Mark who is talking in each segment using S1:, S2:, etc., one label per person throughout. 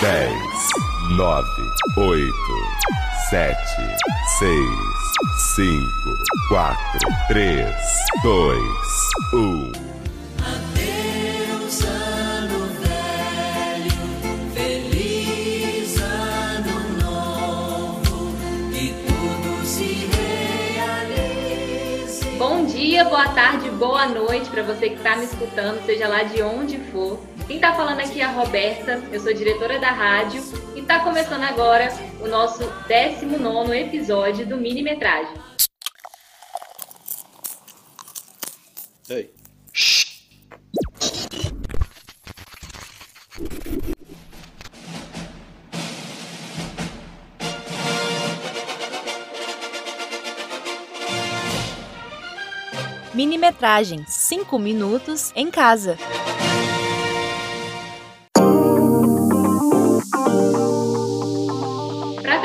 S1: 10, 9, 8, 7, 6, 5, 4, 3, 2, 1.
S2: Adeus, ano velho, feliz ano novo, que tudo se realize.
S3: Bom dia, boa tarde, boa noite para você que está me escutando, seja lá de onde for. Quem está falando aqui é a Roberta, eu sou diretora da rádio e está começando agora o nosso 19 episódio do Mini Metragem.
S4: Ei.
S5: Minimetragem 5 minutos em casa.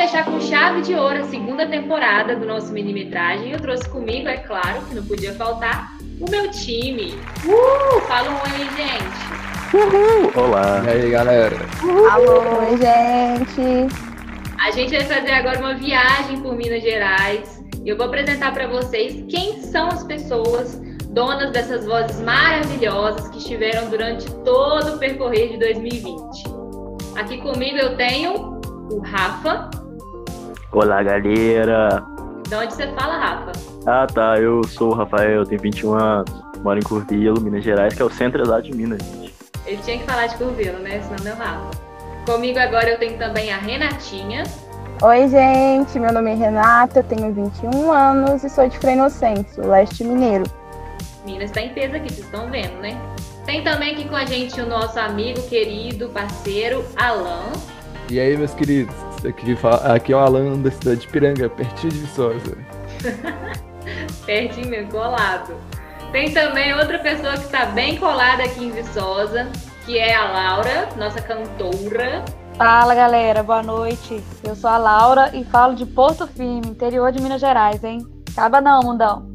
S3: Fechar com chave de ouro a segunda temporada do nosso Minimetragem, eu trouxe comigo, é claro, que não podia faltar, o meu time. Uh! Fala um oi, gente.
S4: Olá.
S6: E aí, galera?
S7: Alô, Oi, gente.
S3: A gente vai fazer agora uma viagem por Minas Gerais. E eu vou apresentar para vocês quem são as pessoas donas dessas vozes maravilhosas que estiveram durante todo o percorrer de 2020. Aqui comigo eu tenho o Rafa.
S4: Olá, galera.
S3: De onde você fala, Rafa?
S4: Ah, tá. Eu sou o Rafael, tenho 21 anos. Moro em Curvilo, Minas Gerais, que é o centro exato de Minas, gente.
S3: Ele tinha que falar de Curvelo, né? Senão não é o Rafa. Comigo agora eu tenho também a Renatinha.
S7: Oi, gente. Meu nome é Renata, eu tenho 21 anos e sou de Frei Inocêncio, leste mineiro.
S3: Minas está em peso aqui, vocês estão vendo, né? Tem também aqui com a gente o nosso amigo, querido, parceiro, Alan.
S6: E aí, meus queridos? Aqui, fala- aqui é o Alan da cidade de Piranga, pertinho de Viçosa.
S3: Pertinho mesmo, colado. Tem também outra pessoa que está bem colada aqui em Viçosa, que é a Laura, nossa cantora.
S8: Fala galera, boa noite. Eu sou a Laura e falo de Porto Firme, interior de Minas Gerais, hein? Acaba não, mundão.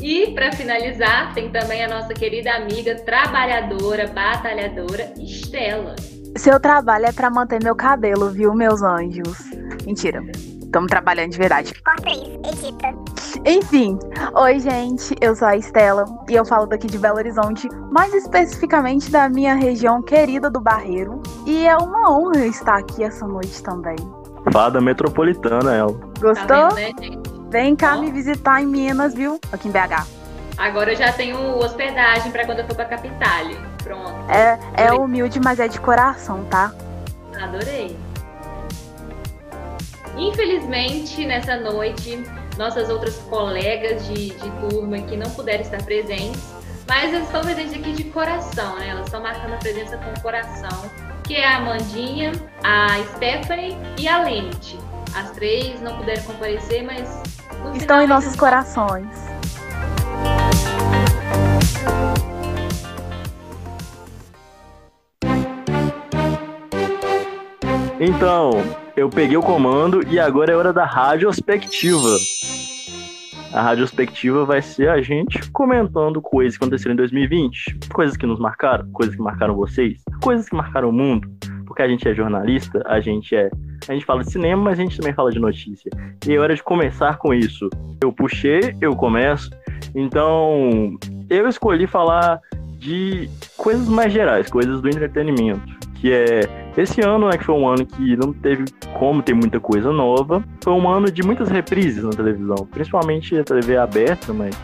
S3: E para finalizar, tem também a nossa querida amiga, trabalhadora, batalhadora, Estela.
S9: Seu trabalho é pra manter meu cabelo, viu, meus anjos? Mentira. Estamos trabalhando de verdade.
S10: Corta isso, edita.
S9: Enfim, oi, gente. Eu sou a Estela e eu falo daqui de Belo Horizonte, mais especificamente da minha região querida do Barreiro. E é uma honra estar aqui essa noite também.
S4: Fada metropolitana, ela.
S9: Gostou?
S3: Tá vendo, né, gente?
S9: Vem cá me visitar em Minas, viu? Aqui em BH.
S3: Agora eu já tenho hospedagem para quando eu for para Capitale. Pronto.
S9: É, é
S3: Adorei.
S9: humilde, mas é de coração, tá?
S3: Adorei. Infelizmente, nessa noite, nossas outras colegas de, de turma que não puderam estar presentes, mas elas estão presentes aqui de coração, né? Elas estão marcando a presença com o coração, que é a Amandinha, a Stephanie e a Lente. As três não puderam comparecer, mas
S9: Estão em nossos corações.
S4: Então, eu peguei o comando e agora é hora da radiospectiva. A radiospectiva vai ser a gente comentando coisas que aconteceram em 2020, coisas que nos marcaram, coisas que marcaram vocês, coisas que marcaram o mundo. Porque a gente é jornalista, a gente é. A gente fala de cinema, mas a gente também fala de notícia. E é hora de começar com isso. Eu puxei, eu começo. Então, eu escolhi falar de coisas mais gerais, coisas do entretenimento. Que é esse ano, né, que foi um ano que não teve como ter muita coisa nova, foi um ano de muitas reprises na televisão, principalmente a TV aberta, mas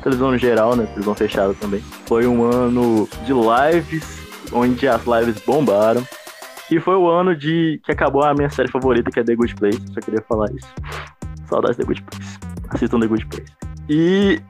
S4: televisão no geral, né, televisão fechada também. Foi um ano de lives, onde as lives bombaram. E foi o ano de que acabou a minha série favorita, que é The Good Place. Só queria falar isso. Saudades The Good Place. Assistam The Good Place. E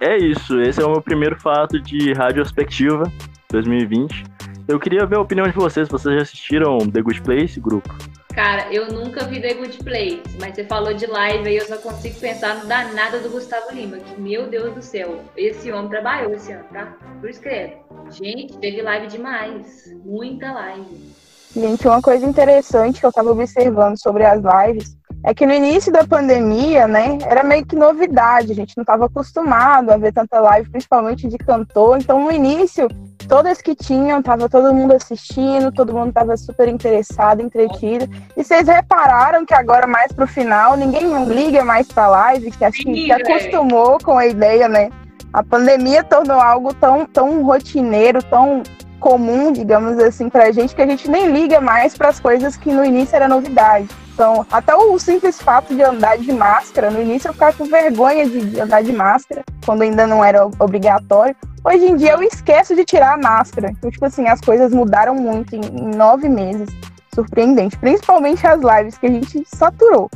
S4: é isso. Esse é o meu primeiro fato de radiospectiva 2020. Eu queria ver a opinião de vocês. Vocês já assistiram The Good Place, grupo?
S3: Cara, eu nunca vi The Good Place, mas você falou de live aí, eu só consigo pensar no danado do Gustavo Lima, que, meu Deus do céu, esse homem trabalhou esse ano, tá? Por escrevo. Gente, teve live demais. Muita live.
S7: Gente, uma coisa interessante que eu estava observando sobre as lives é que no início da pandemia, né, era meio que novidade, a gente não estava acostumado a ver tanta live, principalmente de cantor. Então, no início, todas que tinham, tava todo mundo assistindo, todo mundo tava super interessado, entretido. E vocês repararam que agora, mais pro final, ninguém liga mais pra live, que acho que
S3: Sim,
S7: se acostumou com a ideia, né? A pandemia tornou algo tão, tão rotineiro, tão comum, digamos assim, pra gente, que a gente nem liga mais para as coisas que no início era novidade. Então, até o simples fato de andar de máscara, no início eu ficava com vergonha de, de andar de máscara, quando ainda não era obrigatório. Hoje em dia eu esqueço de tirar a máscara. Então, tipo assim, as coisas mudaram muito em, em nove meses. Surpreendente. Principalmente as lives que a gente saturou.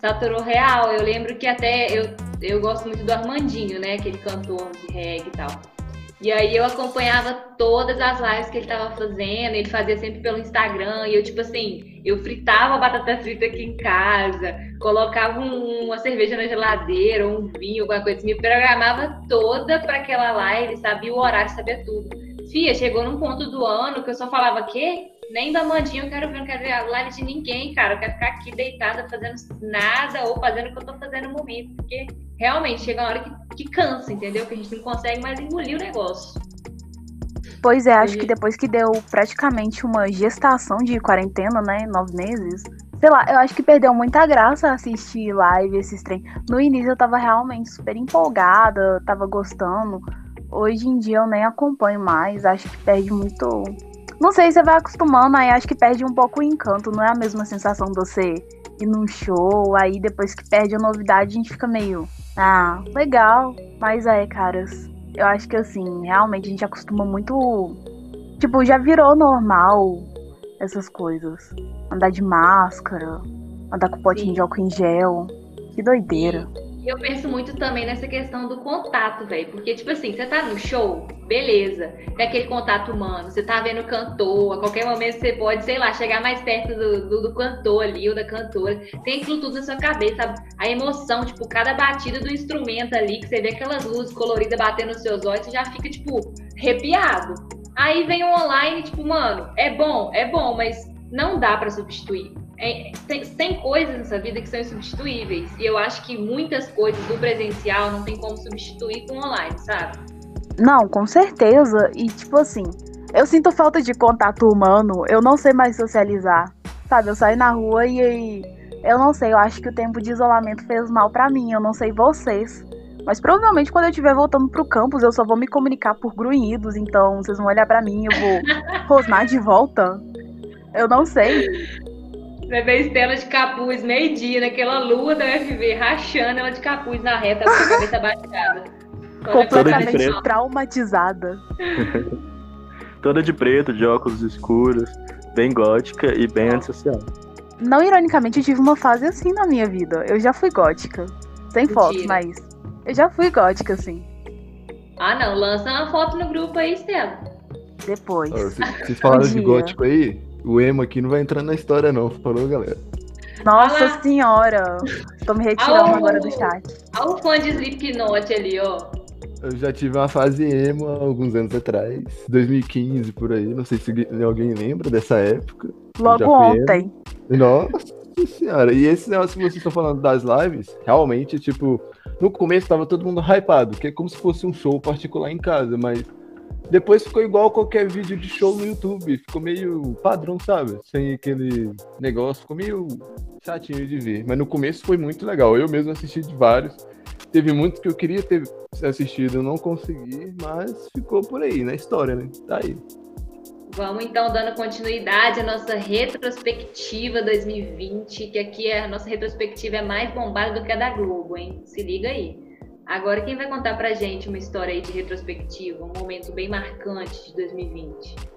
S3: Saturou real. Eu lembro que até eu, eu gosto muito do Armandinho, né? Aquele cantor de reggae e tal. E aí eu acompanhava todas as lives que ele tava fazendo, ele fazia sempre pelo Instagram, e eu, tipo assim, eu fritava batata frita aqui em casa, colocava um- uma cerveja na geladeira, um vinho, alguma coisa, me programava toda para aquela live, sabia o horário, sabia tudo. Fia, chegou num ponto do ano que eu só falava, quê? Nem da Mandinha eu quero ver, não quero ver a live de ninguém, cara. Eu quero ficar aqui deitada fazendo nada ou fazendo o que eu tô fazendo no momento. Porque realmente chega uma hora que, que cansa, entendeu? Que a gente não consegue mais engolir o negócio.
S9: Pois é, acho
S3: E-
S9: que depois que deu praticamente uma gestação de quarentena, né? Nove meses. Sei lá, eu acho que perdeu muita graça assistir live, esses trem. No início eu tava realmente super empolgada, tava gostando. Hoje em dia eu nem acompanho mais, acho que perde muito. Não sei, você vai acostumando, aí acho que perde um pouco o encanto, não é a mesma sensação de você ir num show, aí depois que perde a novidade a gente fica meio. Ah, legal. Mas é, caras, eu acho que assim, realmente a gente acostuma muito. Tipo, já virou normal essas coisas. Andar de máscara, andar com potinho
S3: Sim.
S9: de álcool em gel. Que doideira.
S3: E eu penso muito também nessa questão do contato, velho. Porque, tipo assim, você tá no show, beleza. Tem aquele contato humano. Você tá vendo o cantor. A qualquer momento você pode, sei lá, chegar mais perto do, do, do cantor ali ou da cantora. Tem aquilo tudo na sua cabeça? A emoção, tipo, cada batida do instrumento ali, que você vê aquelas luzes coloridas batendo nos seus olhos, você já fica, tipo, arrepiado. Aí vem o online, tipo, mano, é bom, é bom, mas não dá pra substituir. É, tem, tem coisas nessa vida que são insubstituíveis. E eu acho que muitas coisas do presencial não tem como substituir com online, sabe?
S9: Não, com certeza. E tipo assim, eu sinto falta de contato humano, eu não sei mais socializar. Sabe, eu saio na rua e aí. Eu não sei, eu acho que o tempo de isolamento fez mal pra mim, eu não sei vocês. Mas provavelmente quando eu estiver voltando pro campus, eu só vou me comunicar por grunhidos, então vocês vão olhar pra mim, eu vou rosnar de volta. Eu não sei.
S3: Vê a Estela de capuz meio-dia, naquela lua da UFV, rachando ela de capuz na reta com a cabeça baixada.
S9: Completamente traumatizada.
S4: Toda de preto, de óculos escuros, bem gótica e bem antissocial.
S9: Não ironicamente, eu tive uma fase assim na minha vida. Eu já fui gótica. Sem
S3: Mentira.
S9: fotos, mas. Eu já fui gótica, assim.
S3: Ah, não, lança uma foto no grupo aí, Estela.
S9: Depois.
S6: Vocês falaram de
S9: dia.
S6: gótico aí? O emo aqui não vai entrando na história, não. Falou, galera.
S9: Nossa
S3: Olha lá.
S9: senhora! Tô me retirando agora do chat.
S3: Olha o fã de Slipknot ali, ó.
S6: Eu já tive uma fase emo há alguns anos atrás. 2015, por aí. Não sei se alguém lembra dessa época.
S9: Logo ontem.
S6: Nossa senhora. E esse negócio que vocês estão falando das lives, realmente, tipo, no começo tava todo mundo hypado, que é como se fosse um show particular em casa, mas depois ficou igual qualquer vídeo de show no YouTube. Ficou meio padrão, sabe? Sem aquele negócio, ficou meio chatinho de ver. Mas no começo foi muito legal. Eu mesmo assisti de vários. Teve muitos que eu queria ter assistido, não consegui, mas ficou por aí, na história, né? Tá aí.
S3: Vamos então dando continuidade à nossa retrospectiva 2020, que aqui é, a nossa retrospectiva é mais bombada do que a da Globo, hein? Se liga aí. Agora quem vai contar pra gente uma história aí de retrospectiva, um momento bem marcante de 2020?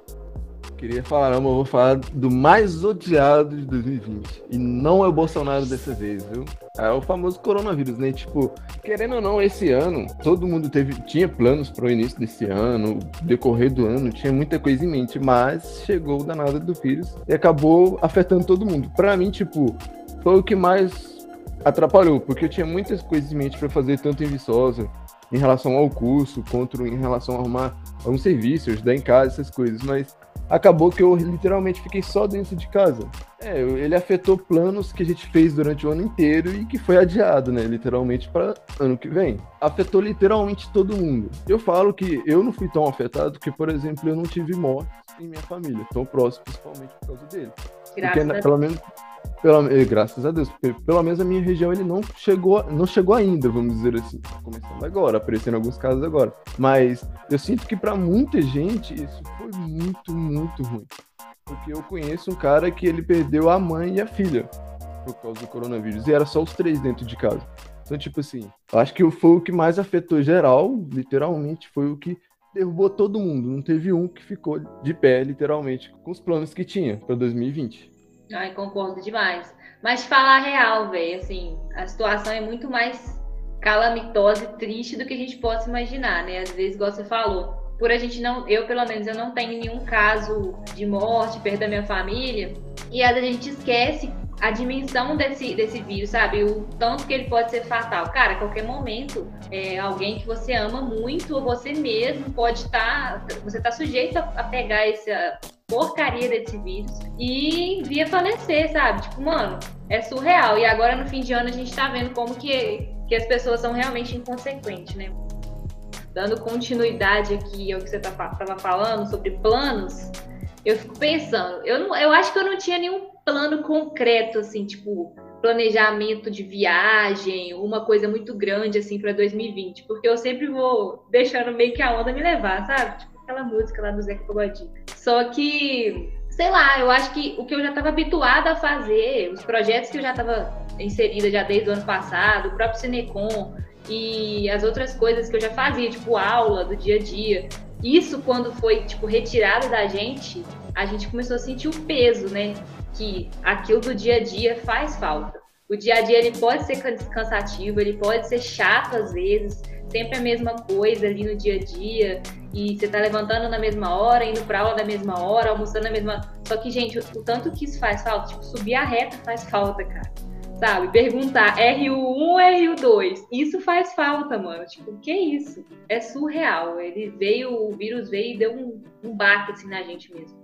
S6: Queria falar, não, mas eu vou falar do mais odiado de 2020. E não é o Bolsonaro dessa vez, viu? É o famoso coronavírus, né? Tipo, querendo ou não, esse ano, todo mundo teve, tinha planos para o início desse ano, decorrer do ano, tinha muita coisa em mente, mas chegou o danado do vírus e acabou afetando todo mundo. Pra mim, tipo, foi o que mais atrapalhou, porque eu tinha muitas coisas em mente para fazer, tanto em Viçosa, em relação ao curso, quanto em relação a arrumar alguns serviços, ajudar em casa, essas coisas, mas acabou que eu literalmente fiquei só dentro de casa. É, ele afetou planos que a gente fez durante o ano inteiro e que foi adiado, né? Literalmente para ano que vem. Afetou literalmente todo mundo. Eu falo que eu não fui tão afetado porque, por exemplo, eu não tive morte em minha família, tão próximo, principalmente por causa dele.
S3: Graças
S6: porque, pelo menos, pela, graças a Deus, porque pelo menos a minha região ele não chegou, não chegou ainda, vamos dizer assim. Tá começando agora, aparecendo alguns casos agora. Mas eu sinto que para muita gente isso foi muito, muito ruim. Porque eu conheço um cara que ele perdeu a mãe e a filha por causa do coronavírus. E era só os três dentro de casa. Então, tipo assim, acho que foi o que mais afetou geral, literalmente, foi o que derrubou todo mundo. Não teve um que ficou de pé, literalmente, com os planos que tinha para 2020.
S3: Ai, concordo demais. Mas falar real, velho, assim, a situação é muito mais calamitosa e triste do que a gente possa imaginar, né? Às vezes, igual você falou, por a gente não, eu pelo menos, eu não tenho nenhum caso de morte, perda da minha família, e a gente esquece a dimensão desse, desse vírus, sabe? O tanto que ele pode ser fatal. Cara, a qualquer momento, é, alguém que você ama muito, ou você mesmo, pode estar. você está sujeito a, a pegar essa porcaria desse vírus e vir a falecer, sabe? Tipo, mano, é surreal. E agora no fim de ano a gente tá vendo como que, que as pessoas são realmente inconsequentes, né? Dando continuidade aqui ao que você estava tá, falando sobre planos, eu fico pensando, eu, não, eu acho que eu não tinha nenhum plano concreto, assim, tipo, planejamento de viagem, uma coisa muito grande, assim, para 2020, porque eu sempre vou deixando meio que a onda me levar, sabe? Tipo aquela música lá do Zeca Pagodinho. Só que, sei lá, eu acho que o que eu já estava habituada a fazer, os projetos que eu já estava inserida já desde o ano passado, o próprio Cinecom e as outras coisas que eu já fazia, tipo aula do dia a dia, isso quando foi, tipo, retirado da gente, a gente começou a sentir o peso, né? que aquilo do dia a dia faz falta. O dia a dia ele pode ser cansativo, ele pode ser chato às vezes, sempre a mesma coisa ali no dia a dia, e você tá levantando na mesma hora, indo pra aula na mesma hora, almoçando na mesma. Só que, gente, o, tanto que isso faz falta, tipo, subir a reta faz falta, cara. Sabe? Perguntar RU1 ou RU2. Isso faz falta, mano. Tipo, que isso? É surreal. Ele veio, o vírus veio e deu um, um baque assim na gente mesmo.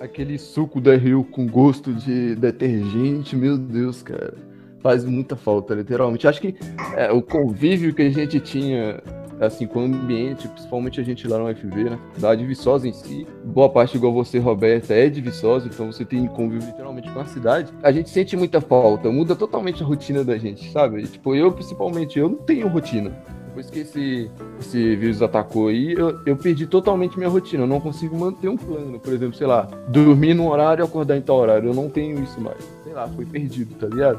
S6: Aquele suco da Rio com gosto de detergente, meu Deus, cara. Faz muita falta, literalmente. Acho que é, o convívio que a gente tinha assim, com o ambiente, principalmente a gente lá no UFV, né? Da de Viçosa em si. Boa parte, igual você, Roberta, é de Viçosa, então você tem convívio literalmente com a cidade. A gente sente muita falta, muda totalmente a rotina da gente, sabe? tipo, eu, principalmente, eu não tenho rotina depois que esse, esse vírus atacou aí, eu, eu perdi totalmente minha rotina. Eu não consigo manter um plano. Por exemplo, sei lá, dormir num horário e acordar em tal horário. Eu não tenho isso mais. Sei lá, foi perdido, tá ligado?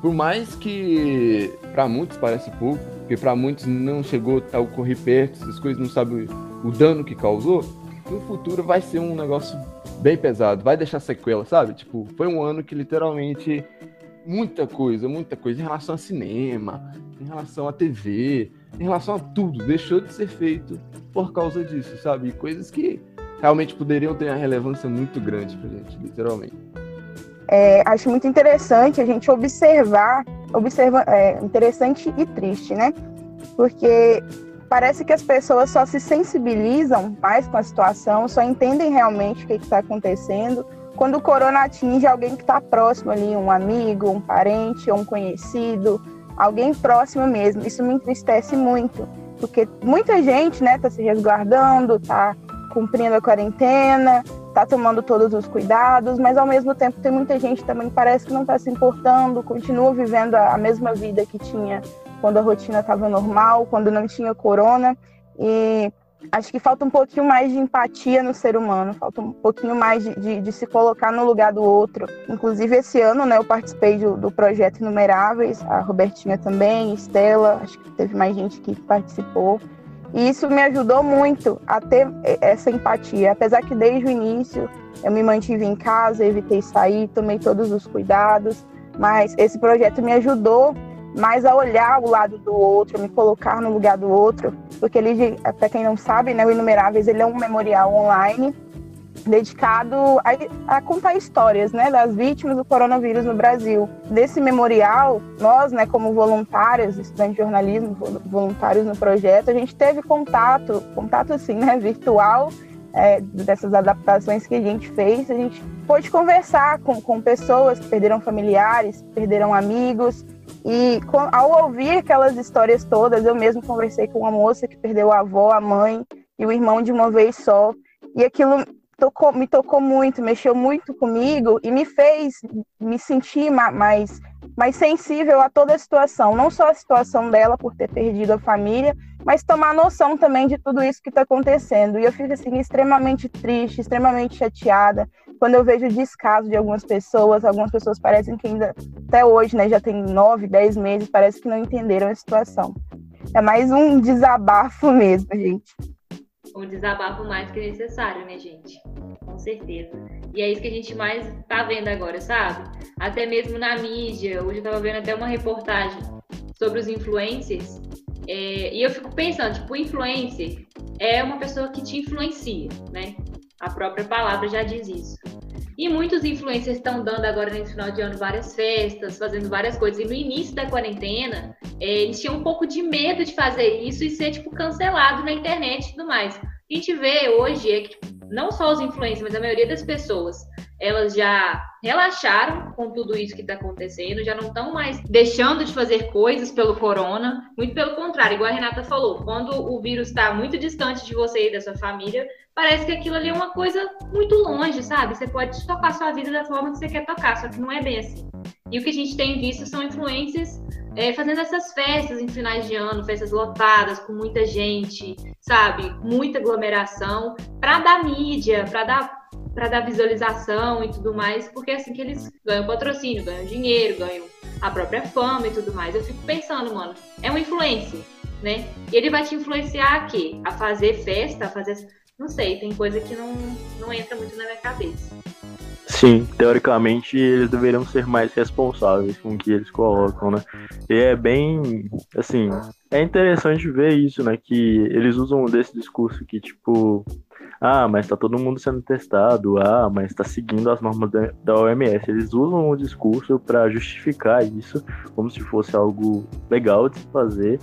S6: Por mais que para muitos parece pouco, porque para muitos não chegou a ocorrer perto, essas coisas não sabem o dano que causou, no futuro vai ser um negócio bem pesado, vai deixar sequela, sabe? Tipo, foi um ano que literalmente muita coisa, muita coisa em relação a cinema, em relação a TV, em relação a tudo, deixou de ser feito por causa disso, sabe? Coisas que realmente poderiam ter uma relevância muito grande pra gente, literalmente.
S7: É, acho muito interessante a gente observar, observa, é, interessante e triste, né? Porque parece que as pessoas só se sensibilizam mais com a situação, só entendem realmente o que está acontecendo quando o corona atinge alguém que está próximo ali, um amigo, um parente, um conhecido, alguém próximo mesmo. Isso me entristece muito, porque muita gente, né, tá se resguardando, tá cumprindo a quarentena, tá tomando todos os cuidados, mas ao mesmo tempo tem muita gente também que parece que não está se importando, continua vivendo a mesma vida que tinha quando a rotina estava normal, quando não tinha corona. E acho que falta um pouquinho mais de empatia no ser humano, falta um pouquinho mais de, de, de, se colocar no lugar do outro. Inclusive, esse ano, né, eu participei do, do projeto Inumeráveis, a Robertinha também, Estela, acho que teve mais gente que participou. E isso me ajudou muito a ter essa empatia, apesar que desde o início eu me mantive em casa, evitei sair, tomei todos os cuidados, mas esse projeto me ajudou mais a olhar o lado do outro, me colocar no lugar do outro, porque ele, para quem não sabe, né, o Inumeráveis ele é um memorial online dedicado a, a, contar histórias, né, das vítimas do coronavírus no Brasil. Desse memorial, nós, né, como voluntários, estudantes de jornalismo, voluntários no projeto, a gente teve contato, contato assim, né, virtual, é, dessas adaptações que a gente fez, a gente pôde conversar com, com pessoas que perderam familiares, perderam amigos, e com, ao ouvir aquelas histórias todas, eu mesmo conversei com uma moça que perdeu a avó, a mãe e o irmão de uma vez só, e aquilo tocou, me tocou muito, mexeu muito comigo e me fez me sentir mais, mais sensível a toda a situação, não só a situação dela por ter perdido a família, mas tomar noção também de tudo isso que está acontecendo. E eu fico assim extremamente triste, extremamente chateada quando eu vejo o descaso de algumas pessoas. Algumas pessoas parecem que ainda até hoje, né, já tem nove, dez meses, parece que não entenderam a situação. É mais um desabafo mesmo, gente
S3: um desabafo mais que necessário, né, gente? Com certeza. E é isso que a gente mais tá vendo agora, sabe? Até mesmo na mídia. Hoje eu tava vendo até uma reportagem sobre os influencers. É, e eu fico pensando, tipo, o influencer é uma pessoa que te influencia, né? A própria palavra já diz isso. E muitos influencers estão dando agora nesse final de ano várias festas, fazendo várias coisas. E no início da quarentena, é, eles tinham um pouco de medo de fazer isso e ser, tipo, cancelado na internet e tudo mais. O que a gente vê hoje é que tipo, não só os influencers, mas a maioria das pessoas, elas já relaxaram com tudo isso que está acontecendo, já não estão mais deixando de fazer coisas pelo corona, muito pelo contrário, igual a Renata falou, quando o vírus está muito distante de você e da sua família, parece que aquilo ali é uma coisa muito longe, sabe? Você pode tocar sua vida da forma que você quer tocar, só que não é bem assim. E o que a gente tem visto são influências é, fazendo essas festas em finais de ano, festas lotadas, com muita gente, sabe? Muita aglomeração, para dar mídia, para dar para dar visualização e tudo mais, porque é assim que eles ganham patrocínio, ganham dinheiro, ganham a própria fama e tudo mais. Eu fico pensando, mano, é um influencer, né? E ele vai te influenciar a quê? A fazer festa, a fazer. Não sei, tem coisa que não, não entra muito na minha cabeça.
S4: Sim, teoricamente eles deveriam ser mais responsáveis com o que eles colocam, né? E é bem, assim, é interessante ver isso, né? Que eles usam desse discurso que, tipo, ah, mas tá todo mundo sendo testado, ah, mas tá seguindo as normas da, OMS. Eles usam o discurso para justificar isso como se fosse algo legal de se fazer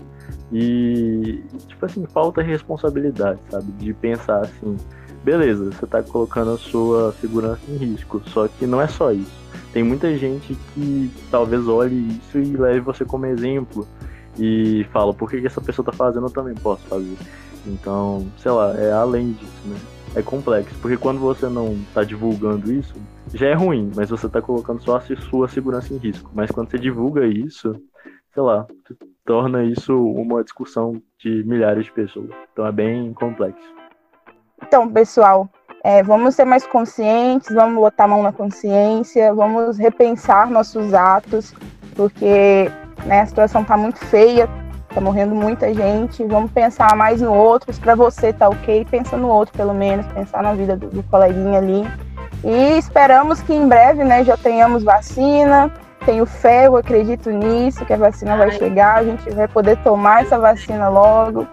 S4: e, tipo assim, falta responsabilidade, sabe? De pensar assim, beleza, você tá colocando a sua segurança em risco, só que não é só isso. Tem muita gente que talvez olhe isso e leve você como exemplo e fala, por que, que essa pessoa tá fazendo, eu também posso fazer. Então, sei lá, é além disso, né? É complexo, porque quando você não tá divulgando isso, já é ruim, mas você tá colocando só a sua segurança em risco. Mas quando você divulga isso, sei lá, torna isso uma discussão de milhares de pessoas. Então é bem complexo.
S7: Então, pessoal, é, vamos ser mais conscientes, vamos botar a mão na consciência, vamos repensar nossos atos, porque né, a situação está muito feia, tá morrendo muita gente, vamos pensar mais no outro, para você tá ok, pensa no outro pelo menos, pensar na vida do, do coleguinha ali. E esperamos que em breve, né, já tenhamos vacina. Tenho fé, eu acredito nisso, que a vacina vai chegar, a gente vai poder tomar essa vacina logo.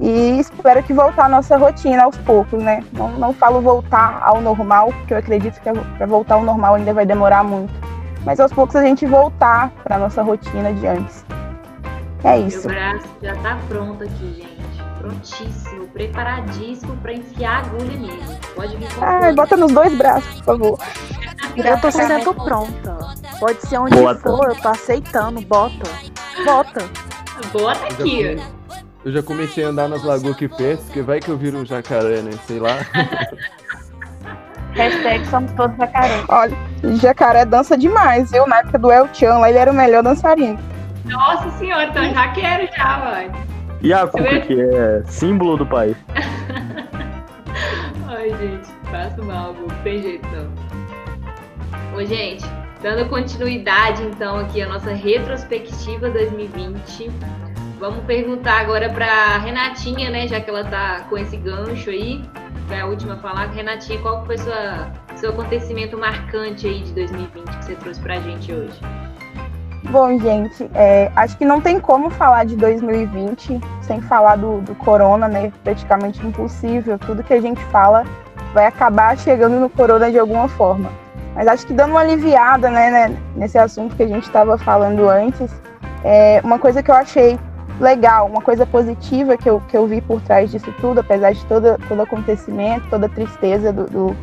S7: E espero que voltar a nossa rotina aos poucos, né? Não, não falo voltar ao normal, porque eu acredito que para voltar ao normal ainda vai demorar muito. Mas aos poucos a gente voltar para nossa rotina de antes. É isso.
S3: Meu braço já tá pronto aqui, gente. Prontíssimo, preparadíssimo para enfiar a agulha nele. Pode vir com
S7: Ai, bota nos dois braços, por favor.
S9: Eu tô sempre pronta. Pode ser onde bota. for, eu tô aceitando. Bota. Bota.
S3: Bota aqui.
S6: Eu já comecei a andar nas lagoas que perto, porque vai que eu viro um jacaré, né? Sei lá.
S8: Hashtag somos todos jacaré.
S7: Olha, jacaré dança demais, viu? Na época do El Chan, lá ele era o melhor dançarino.
S3: Nossa senhora, então já quero já, mãe.
S4: E a Cuca, que é símbolo do país.
S3: Ai, gente, faço mal, não tem jeito não. Ô, gente, dando continuidade então aqui a nossa retrospectiva 2020, vamos perguntar agora para Renatinha, né, já que ela tá com esse gancho aí, foi a última a falar. Renatinha, qual foi sua seu acontecimento marcante aí de 2020 que você trouxe pra gente hoje?
S7: Bom, gente, é, acho que não tem como falar de 2020 sem falar do, do corona, né? Praticamente impossível. Tudo que a gente fala vai acabar chegando no corona de alguma forma. Mas acho que dando uma aliviada né, né nesse assunto que a gente estava falando antes, é, uma coisa que eu achei legal, uma coisa positiva que eu, que eu vi por trás disso tudo, apesar de todo, todo acontecimento, toda a tristeza do, do,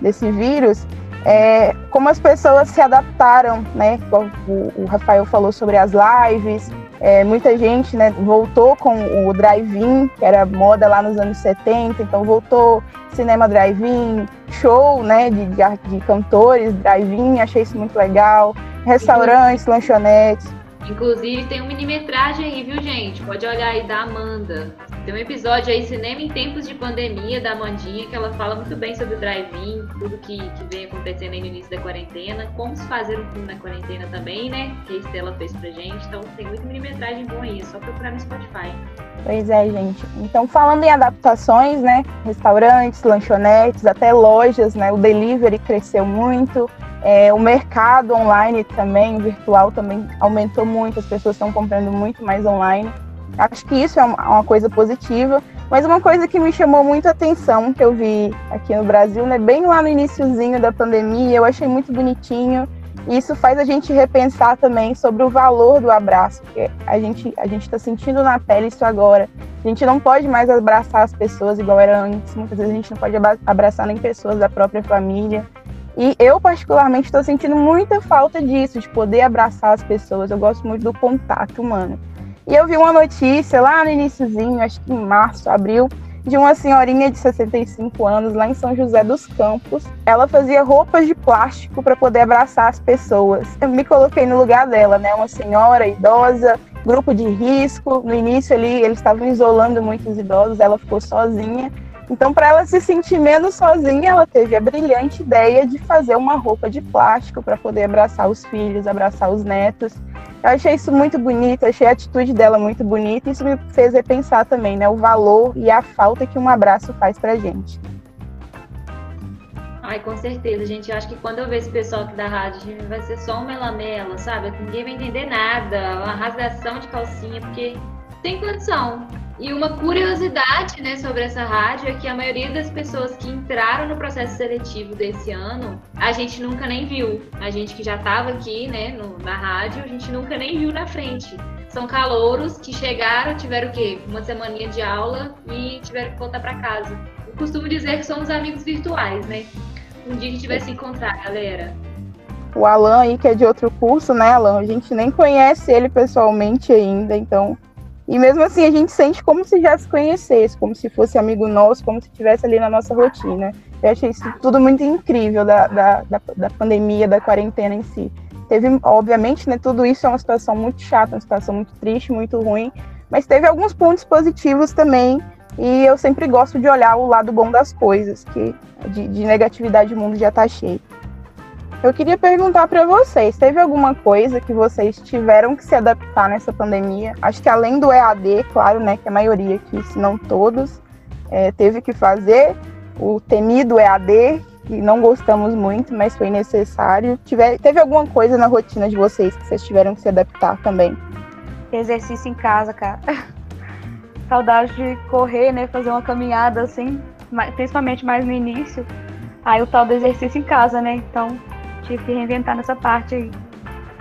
S7: desse vírus, é como as pessoas se adaptaram, né? O, o Rafael falou sobre as lives, é, muita gente né, voltou com o drive-in, que era moda lá nos anos 70, então voltou cinema drive-in, show né, de, de, de cantores drive-in, achei isso muito legal, restaurantes, lanchonetes.
S3: Inclusive tem uma minimetragem aí, viu, gente? Pode olhar aí da Amanda. Tem um episódio aí, Cinema em Tempos de Pandemia, da Amandinha, que ela fala muito bem sobre o drive-in, tudo que, que vem acontecendo aí no início da quarentena, como se fazer um filme na quarentena também, né? Que a Estela fez pra gente. Então tem muita minimetragem boa aí, é só procurar no Spotify.
S7: Pois é, gente. Então, falando em adaptações, né? Restaurantes, lanchonetes, até lojas, né? O delivery cresceu muito. É, o mercado online também, virtual também aumentou muito, as pessoas estão comprando muito mais online. Acho que isso é uma coisa positiva, mas uma coisa que me chamou muito a atenção, que eu vi aqui no Brasil, né, bem lá no iníciozinho da pandemia, eu achei muito bonitinho. E isso faz a gente repensar também sobre o valor do abraço, porque a gente a gente está sentindo na pele isso agora. A gente não pode mais abraçar as pessoas igual era antes. Muitas vezes a gente não pode abraçar nem pessoas da própria família. E eu, particularmente, estou sentindo muita falta disso, de poder abraçar as pessoas. Eu gosto muito do contato humano. E eu vi uma notícia lá no iníciozinho, acho que em março, abril, de uma senhorinha de 65 anos lá em São José dos Campos. Ela fazia roupas de plástico para poder abraçar as pessoas. Eu me coloquei no lugar dela, né? Uma senhora idosa, grupo de risco. No início ali, eles estavam isolando muitos idosos, ela ficou sozinha. Então, para ela se sentir menos sozinha, ela teve a brilhante ideia de fazer uma roupa de plástico para poder abraçar os filhos, abraçar os netos. Eu achei isso muito bonito, achei a atitude dela muito bonita. Isso me fez repensar também, né, o valor e a falta que um abraço faz para gente.
S3: Ai, com certeza, gente. Eu acho que quando eu ver esse pessoal aqui da rádio, vai ser só um melamela, sabe? Ninguém vai entender nada, uma rasgação de calcinha, porque tem condição. E uma curiosidade né, sobre essa rádio é que a maioria das pessoas que entraram no processo seletivo desse ano, a gente nunca nem viu. A gente que já estava aqui né, no, na rádio, a gente nunca nem viu na frente. São calouros que chegaram, tiveram o quê? Uma semaninha de aula e tiveram que voltar para casa. Eu costumo dizer que somos amigos virtuais, né? Um dia a gente vai se encontrar, galera.
S7: O Alan aí, que é de outro curso, né, Alan? A gente nem conhece ele pessoalmente ainda, então e mesmo assim a gente sente como se já se conhecesse, como se fosse amigo nosso, como se estivesse ali na nossa rotina. Eu achei isso tudo muito incrível da, da, da, da, pandemia, da quarentena em si. Teve, obviamente, né, tudo isso é uma situação muito chata, uma situação muito triste, muito ruim, mas teve alguns pontos positivos também, e eu sempre gosto de olhar o lado bom das coisas, que de, de negatividade o mundo já está cheio. Eu queria perguntar para vocês, teve alguma coisa que vocês tiveram que se adaptar nessa pandemia? Acho que além do EAD, claro, né, que a maioria aqui, se não todos, é, teve que fazer o temido EAD, que não gostamos muito, mas foi necessário. Teve alguma coisa na rotina de vocês que vocês tiveram que se adaptar também?
S8: Exercício em casa, cara. Saudade de correr, né, fazer uma caminhada assim, principalmente mais no início. Aí o tal do exercício em casa, né? Então tive que reinventar nessa parte aí.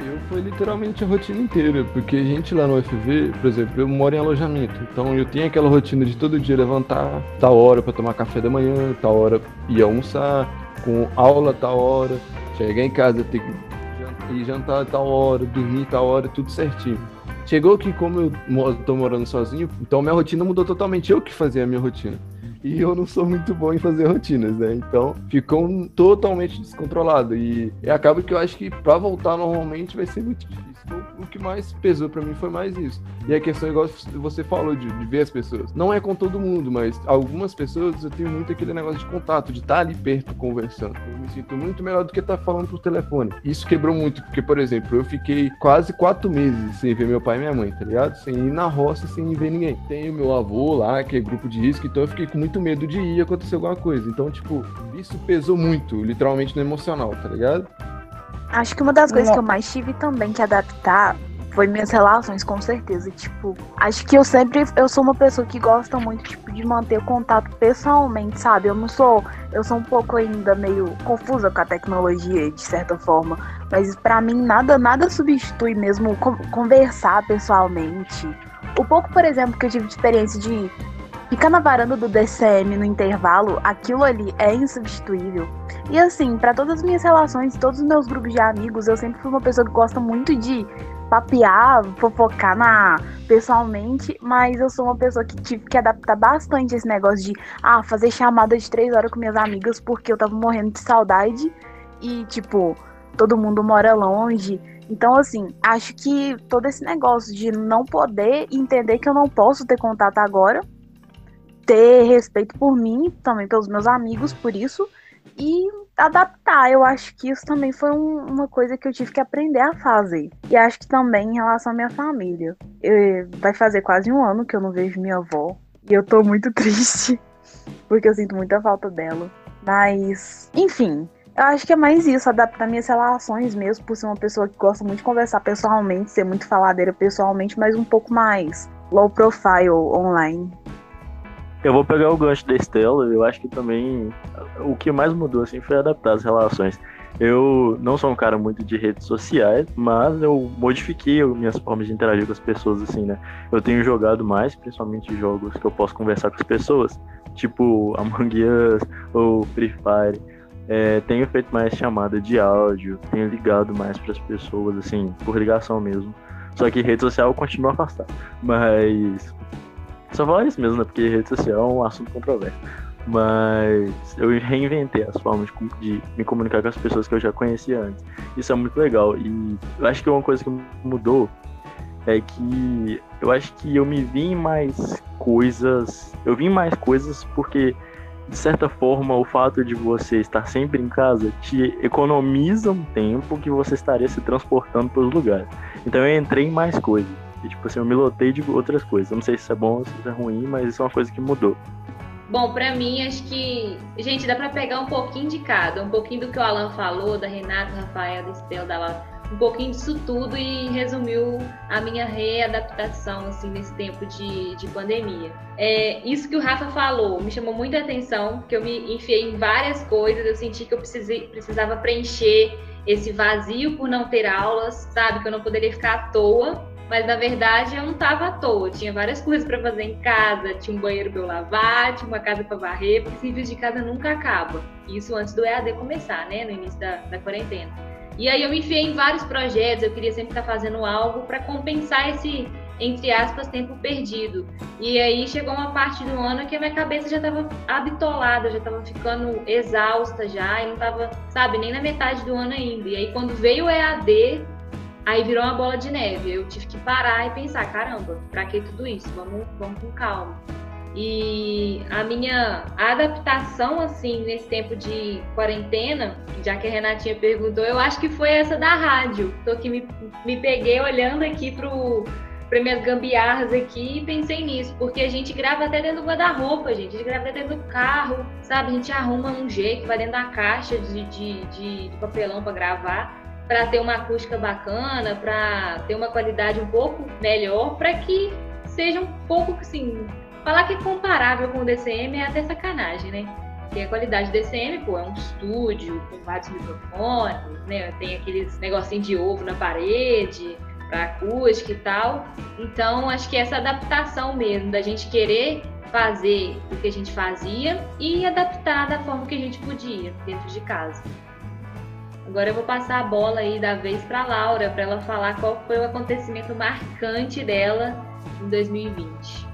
S6: Eu foi literalmente a rotina inteira, porque a gente lá no UFV, por exemplo, eu moro em alojamento, então eu tenho aquela rotina de todo dia levantar, tal hora para tomar café da manhã, tal hora ir almoçar, com aula tal hora, chegar em casa ter que ir jantar tal hora, dormir tal hora, tudo certinho. Chegou que como eu tô morando sozinho, então minha rotina mudou totalmente, eu que fazia a minha rotina e eu não sou muito bom em fazer rotinas, né? Então ficou totalmente descontrolado. E, e acaba que eu acho que para voltar normalmente vai ser muito difícil. Então, o que mais pesou para mim foi mais isso. E a questão, igual você falou, de, de, ver as pessoas. Não é com todo mundo, mas algumas pessoas eu tenho muito aquele negócio de contato, de estar tá ali perto conversando. Eu me sinto muito melhor do que estar tá falando por telefone. Isso quebrou muito, porque, por exemplo, eu fiquei quase quatro meses sem ver meu pai e minha mãe, tá ligado? Sem ir na roça, sem ver ninguém. Tenho meu avô lá, que é grupo de risco, então eu fiquei com muito medo de ir acontecer alguma coisa. Então, tipo, isso pesou muito, literalmente no emocional, tá ligado?
S9: Acho que uma das coisas que eu mais tive também que adaptar foi minhas relações, com certeza. Tipo, acho que eu sempre. Eu sou uma pessoa que gosta muito, tipo, de manter o contato pessoalmente, sabe? Eu não sou. Eu sou um pouco ainda meio confusa com a tecnologia, de certa forma. Mas para mim, nada, nada substitui mesmo conversar pessoalmente O pouco, por exemplo, que eu tive de experiência de ficar na varanda do DCM no intervalo, aquilo ali é insubstituível. E assim, para todas as minhas relações, todos os meus grupos de amigos, eu sempre fui uma pessoa que gosta muito de papear, fofocar na pessoalmente, mas eu sou uma pessoa que tive que adaptar bastante esse negócio de ah, fazer chamada de três horas com minhas amigas porque eu tava morrendo de saudade e tipo, todo mundo mora longe. Então, assim, acho que todo esse negócio de não poder entender que eu não posso ter contato agora, ter respeito por mim, também pelos meus amigos, por isso, e adaptar. Eu acho que isso também foi um, uma coisa que eu tive que aprender a fazer. E acho que também em relação à minha família. Eu, vai fazer quase um ano que eu não vejo minha avó. E eu tô muito triste, porque eu sinto muita falta dela. Mas, enfim, eu acho que é mais isso, adaptar minhas relações mesmo, por ser uma pessoa que gosta muito de conversar pessoalmente, ser muito faladeira pessoalmente, mas um pouco mais low profile online.
S4: Eu vou pegar o gancho da Estela, eu acho que também o que mais mudou assim foi adaptar as relações. Eu não sou um cara muito de redes sociais, mas eu modifiquei minhas formas de interagir com as pessoas, assim, né? Eu tenho jogado mais, principalmente jogos que eu posso conversar com as pessoas, tipo Among Us ou Free Fire. É, tenho feito mais chamada de áudio, tenho ligado mais para as pessoas, assim, por ligação mesmo. Só que rede social eu continuo afastado. Mas só falar isso mesmo, né? Porque rede social é um assunto controverso. Mas eu reinventei as formas de, de, me comunicar com as pessoas que eu já conhecia antes. Isso é muito legal. E eu acho que uma coisa que mudou é que eu acho que eu me vi em mais coisas. Eu vi em mais coisas porque, de certa forma, o fato de você estar sempre em casa te economiza um tempo que você estaria se transportando para os lugares. Então eu entrei em mais coisas. Tipo assim, eu me lotei de outras coisas. Não sei se isso é bom ou se isso é ruim, mas isso é uma coisa que mudou.
S3: Bom, para mim, acho que, gente, dá para pegar um pouquinho de cada, um pouquinho do que o Alan falou, da Renata, Rafael, da Estel, da um pouquinho disso tudo e resumiu a minha readaptação assim nesse tempo de, de pandemia. É, isso que o Rafa falou me chamou muita atenção, porque eu me enfiei em várias coisas, eu senti que eu precisei, precisava preencher esse vazio por não ter aulas, sabe, que eu não poderia ficar à toa mas na verdade eu não estava à toa. Tinha várias coisas para fazer em casa, tinha um banheiro para eu lavar, tinha uma casa para varrer, porque serviço de casa nunca acaba. Isso antes do EAD começar, né? No início da, da quarentena. E aí eu me enfiei em vários projetos, eu queria sempre estar fazendo algo para compensar esse, entre aspas, tempo perdido. E aí chegou uma parte do ano que a minha cabeça já estava habitolada, já estava ficando exausta já, e não estava, sabe, nem na metade do ano ainda. E aí quando veio o EAD, Aí virou uma bola de neve. Eu tive que parar e pensar, caramba, pra que tudo isso? Vamos, vamos com calma. E a minha adaptação, assim, nesse tempo de quarentena, já que a Renatinha perguntou, eu acho que foi essa da rádio. Tô aqui, me, me peguei olhando aqui pro, para minhas gambiarras aqui e pensei nisso, porque a gente grava até dentro do guarda-roupa, gente, a gente grava até dentro do carro, sabe? A gente arruma um jeito, vai dentro da caixa de, de, de papelão para gravar para ter uma acústica bacana, para ter uma qualidade um pouco melhor, para que seja um pouco assim. Falar que é comparável com o DCM é até sacanagem, né? Porque a qualidade do DCM, pô, é um estúdio com vários microfones, né? Tem aqueles negocinho de ovo na parede, para acústica e tal. Então, acho que essa adaptação mesmo, da gente querer fazer o que a gente fazia e adaptar da forma que a gente podia dentro de casa. Agora eu vou passar a bola aí da vez para Laura, para ela falar qual foi o acontecimento marcante dela em 2020.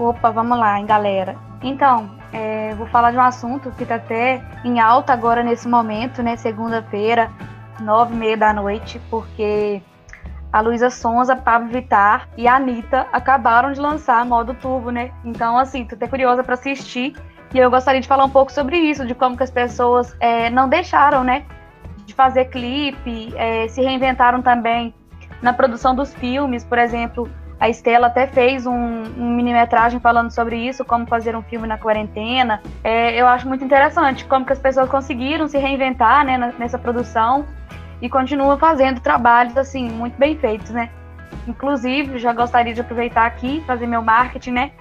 S8: Opa, vamos lá, hein, galera. Então, é, vou falar de um assunto que está até em alta agora nesse momento, né? Segunda-feira, nove e meia da noite, porque a Luísa Sonza, Pablo Vittar e a Anitta acabaram de lançar modo turbo, né? Então, assim, tô até curiosa para assistir. E eu gostaria de falar um pouco sobre isso, de como que as pessoas é, não deixaram, né? De fazer clipe, é, se reinventaram também na produção dos filmes, por exemplo, a Estela até fez um, um mini-metragem falando sobre isso, como fazer um filme na quarentena. É, eu acho muito interessante como que as pessoas conseguiram se reinventar né, nessa produção e continuam fazendo trabalhos assim muito bem feitos, né? Inclusive, já gostaria de aproveitar aqui fazer meu marketing, né?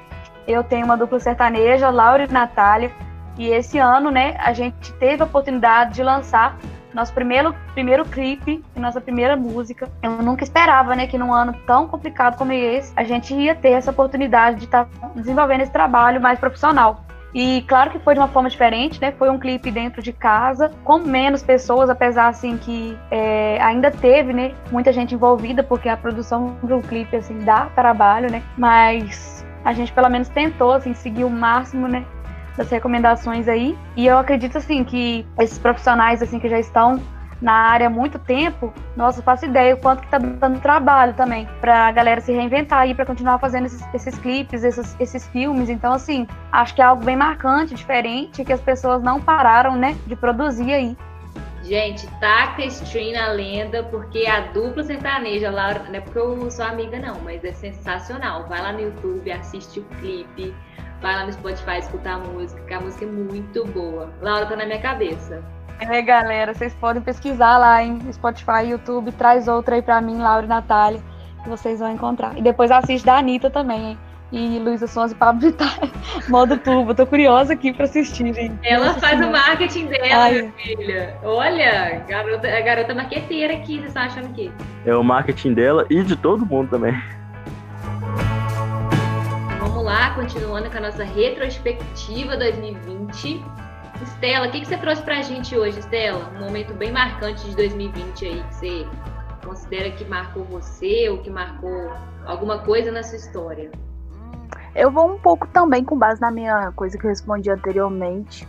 S8: Eu tenho uma dupla sertaneja, Laura e Natália, e esse ano, né, a gente teve a oportunidade de lançar nosso primeiro, primeiro clipe, nossa primeira música. Eu nunca esperava, né, que num ano tão complicado como esse, a gente ia ter essa oportunidade de estar tá desenvolvendo esse trabalho mais profissional. E claro que foi de uma forma diferente, né? Foi um clipe dentro de casa, com menos pessoas, apesar assim que é, ainda teve, né? Muita gente envolvida, porque a produção de um clipe assim dá trabalho, né? Mas a gente pelo menos tentou assim seguir o máximo, né? Das recomendações aí. E eu acredito assim que esses profissionais assim que já estão na área há muito tempo, nossa, eu faço ideia o quanto que tá dando trabalho também pra galera se reinventar aí, para continuar fazendo esses, esses clipes, esses, esses filmes. Então, assim, acho que é algo bem marcante, diferente, que as pessoas não pararam, né, de produzir aí.
S3: Gente, taca stream na lenda, porque a dupla sertaneja lá, não é porque eu sou amiga não, mas é sensacional. Vai lá no YouTube, assiste o clipe, vai lá no Spotify escutar a música, que a música é muito boa. Laura tá na minha cabeça.
S8: É, galera, vocês podem pesquisar lá em Spotify, YouTube, traz outra aí pra mim, Laura e Natália, que vocês vão encontrar. E depois assiste da Anitta também, hein? E Luísa Sons e Pablo Vittar, modo turbo. Tô curiosa aqui pra assistir, gente.
S3: Ela Nossa, faz o marketing dela, Ai. minha filha. Olha, garota, a garota marqueteira aqui, vocês estão achando que?
S4: É o marketing dela e de todo mundo também.
S3: Lá, continuando com a nossa retrospectiva 2020. Estela, o que, que você trouxe pra gente hoje, Estela? Um momento bem marcante de 2020 aí, que você considera que marcou você ou que marcou alguma coisa na sua história?
S9: Eu vou um pouco também com base na minha coisa que eu respondi anteriormente.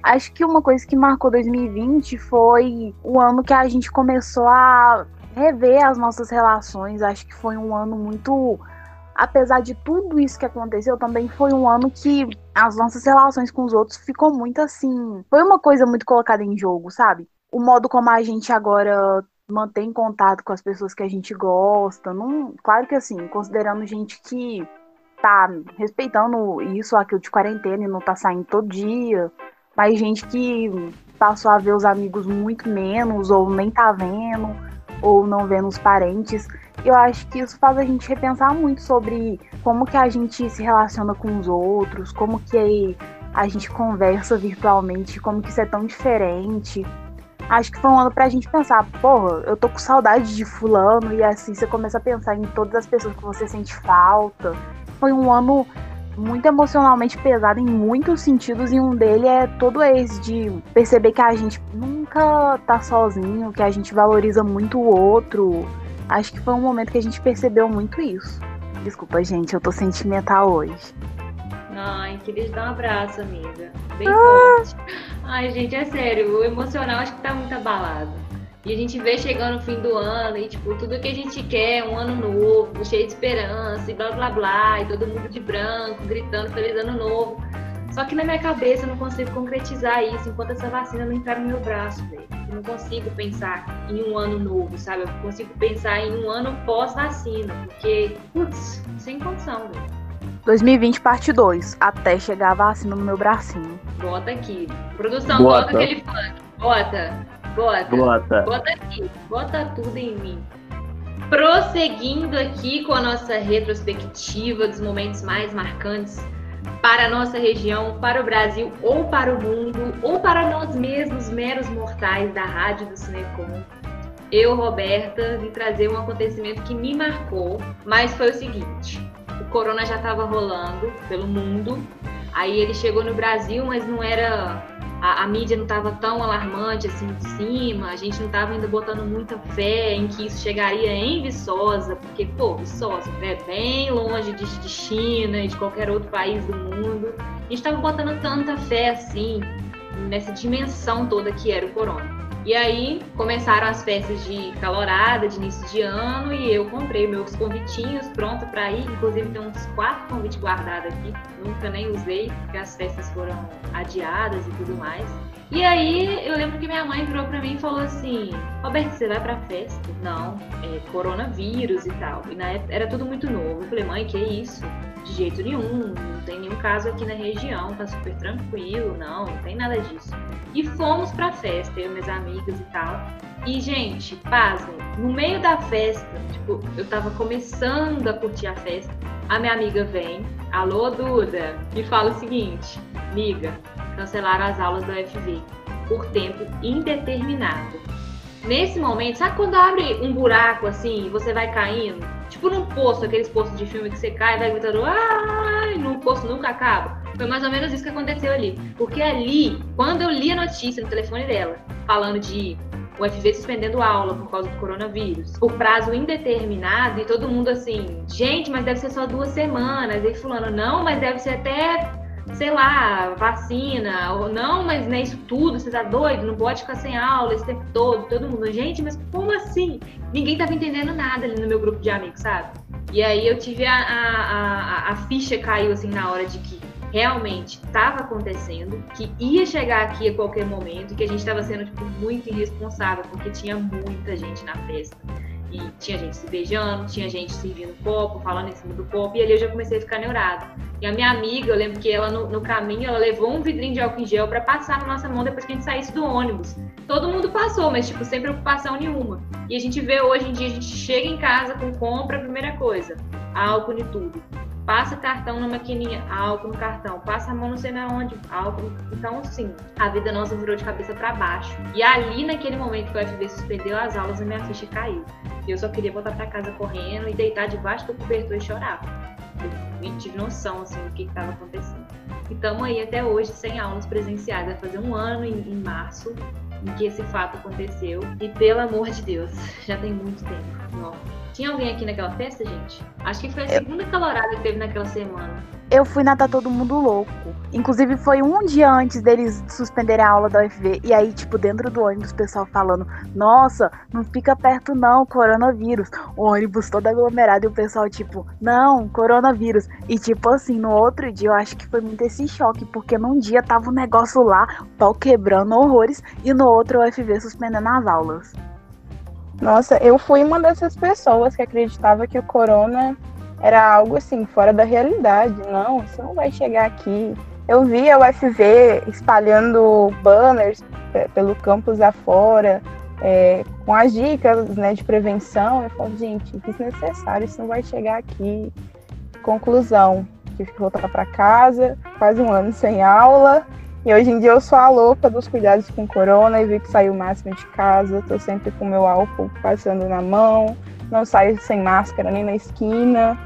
S9: Acho que uma coisa que marcou 2020 foi o ano que a gente começou a rever as nossas relações. Acho que foi um ano muito apesar de tudo isso que aconteceu, também foi um ano que as nossas relações com os outros ficou muito assim. Foi uma coisa muito colocada em jogo, sabe? O modo como a gente agora mantém contato com as pessoas que a gente gosta. Não, claro que assim, considerando gente que tá respeitando isso, aquilo de quarentena e não tá saindo todo dia. Mas gente que passou a ver os amigos muito menos, ou nem tá vendo, ou não vendo os parentes eu acho que isso faz a gente repensar muito sobre como que a gente se relaciona com os outros, como que a gente conversa virtualmente, como que isso é tão diferente. Acho que foi um ano pra gente pensar, porra, eu tô com saudade de fulano, e assim você começa a pensar em todas as pessoas que você sente falta. Foi um ano muito emocionalmente pesado em muitos sentidos, e um dele é todo esse de perceber que a gente nunca tá sozinho, que a gente valoriza muito o outro, Acho que foi um momento que a gente percebeu muito isso. Desculpa, gente, eu tô sentimental hoje.
S3: Ai, queria te dar um abraço, amiga. Bem ah. forte. Ai, gente, é sério, o emocional acho que tá muito abalado. E a gente vê chegando o fim do ano e, tipo, tudo que a gente quer, um ano novo, cheio de esperança e blá blá blá, e todo mundo de branco, gritando feliz ano novo. Só que na minha cabeça eu não consigo concretizar isso enquanto essa vacina não entrar no meu braço, velho. Eu não consigo pensar em um ano novo, sabe? Eu consigo pensar em um ano pós-vacina, porque, putz, sem condição, velho.
S9: 2020, parte 2. Até chegar a vacina no meu bracinho.
S3: Bota aqui. Produção, bota, bota aquele funk. Bota, bota.
S4: Bota.
S3: Bota aqui. Bota tudo em mim. Prosseguindo aqui com a nossa retrospectiva dos momentos mais marcantes para a nossa região, para o Brasil ou para o mundo, ou para nós mesmos, meros mortais da Rádio do Cinecom. Eu, Roberta, vim trazer um acontecimento que me marcou, mas foi o seguinte: o corona já estava rolando pelo mundo, aí ele chegou no Brasil, mas não era a, a mídia não estava tão alarmante assim de cima, a gente não estava ainda botando muita fé em que isso chegaria em Viçosa, porque, pô, Viçosa é bem longe de, de China e de qualquer outro país do mundo. A gente estava botando tanta fé assim, nessa dimensão toda que era o corona. E aí começaram as festas de calorada, de início de ano, e eu comprei meus convitinhos pronto para ir. Inclusive tem uns quatro convites guardados aqui, nunca nem usei, porque as festas foram adiadas e tudo mais. E aí eu lembro que minha mãe virou para mim e falou assim: Roberto, você vai pra festa? Não, é coronavírus e tal. E na época era tudo muito novo. Eu falei, mãe, que isso? De jeito nenhum, não tem nenhum caso aqui na região, tá super tranquilo, não, não tem nada disso. E fomos pra festa, eu e minhas amigas e tal. E, gente, pasmem, no meio da festa, tipo, eu tava começando a curtir a festa, a minha amiga vem, alô Duda, e fala o seguinte, amiga, cancelaram as aulas da UFV. por tempo indeterminado. Nesse momento, sabe quando abre um buraco assim e você vai caindo? Tipo num poço, aqueles poços de filme que você cai e vai gritando, ai, no poço nunca acaba. Foi mais ou menos isso que aconteceu ali. Porque ali, quando eu li a notícia no telefone dela, falando de o FV suspendendo aula por causa do coronavírus, por prazo indeterminado, e todo mundo assim, gente, mas deve ser só duas semanas. E fulano, não, mas deve ser até, sei lá, vacina, ou não, mas não é isso tudo, você tá doido, não pode ficar sem aula esse tempo todo, todo mundo, gente, mas como assim? Ninguém tava entendendo nada ali no meu grupo de amigos, sabe? E aí eu tive a, a, a, a ficha caiu assim na hora de que realmente estava acontecendo, que ia chegar aqui a qualquer momento e que a gente estava sendo tipo, muito irresponsável, porque tinha muita gente na festa. E tinha gente se beijando, tinha gente servindo copo, falando em cima do copo, e ali eu já comecei a ficar neurada. E a minha amiga, eu lembro que ela no, no caminho, ela levou um vidrinho de álcool em gel para passar na nossa mão depois que a gente saísse do ônibus. Todo mundo passou, mas tipo, sem preocupação nenhuma. E a gente vê hoje em dia, a gente chega em casa com compra, primeira coisa, álcool e tudo passa cartão na maquininha, álcool no cartão, passa a mão não sei na onde, álcool. Então, sim, a vida nossa virou de cabeça para baixo. E ali, naquele momento que o FB suspendeu as aulas, a minha ficha caiu. E eu só queria voltar para casa correndo e deitar debaixo do cobertor e chorar. Eu tive noção, assim, do que estava acontecendo. E estamos aí até hoje sem aulas presenciais. Vai fazer um ano em, em março em que esse fato aconteceu. E pelo amor de Deus, já tem muito tempo. Nossa. Tinha alguém aqui naquela festa, gente? Acho que foi a segunda calorada que teve naquela semana.
S9: Eu fui na Tá Todo Mundo Louco. Inclusive, foi um dia antes deles suspenderem a aula da UFV. E aí, tipo, dentro do ônibus, o pessoal falando: Nossa, não fica perto não, coronavírus. O ônibus todo aglomerado e o pessoal, tipo, Não, coronavírus. E, tipo, assim, no outro dia, eu acho que foi muito esse choque. Porque num dia tava um negócio lá, pau quebrando horrores. E no outro, o UFV suspendendo as aulas.
S7: Nossa, eu fui uma dessas pessoas que acreditava que o corona era algo assim, fora da realidade. Não, isso não vai chegar aqui. Eu via o FV espalhando banners pelo campus afora, é, com as dicas né, de prevenção. Eu falo, gente, desnecessário, isso não vai chegar aqui. Conclusão, tive que voltar para casa, quase um ano sem aula. E hoje em dia eu sou a louca dos cuidados com corona e vi que saiu o máximo de casa. Tô sempre com meu álcool passando na mão, não saio sem máscara nem na esquina.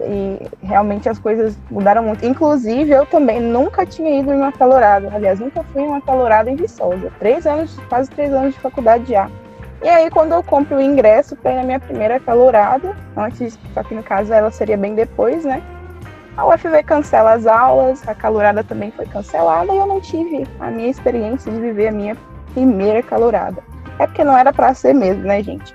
S7: E realmente as coisas mudaram muito. Inclusive, eu também nunca tinha ido em uma calorada. Aliás, nunca fui em uma calorada em Viçosa. Três anos, quase três anos de faculdade já. E aí, quando eu compro o ingresso para ir na minha primeira calorada, antes, só que no caso ela seria bem depois, né? A UFV cancela as aulas, a calorada também foi cancelada e eu não tive a minha experiência de viver a minha primeira calorada. É porque não era para ser mesmo, né, gente?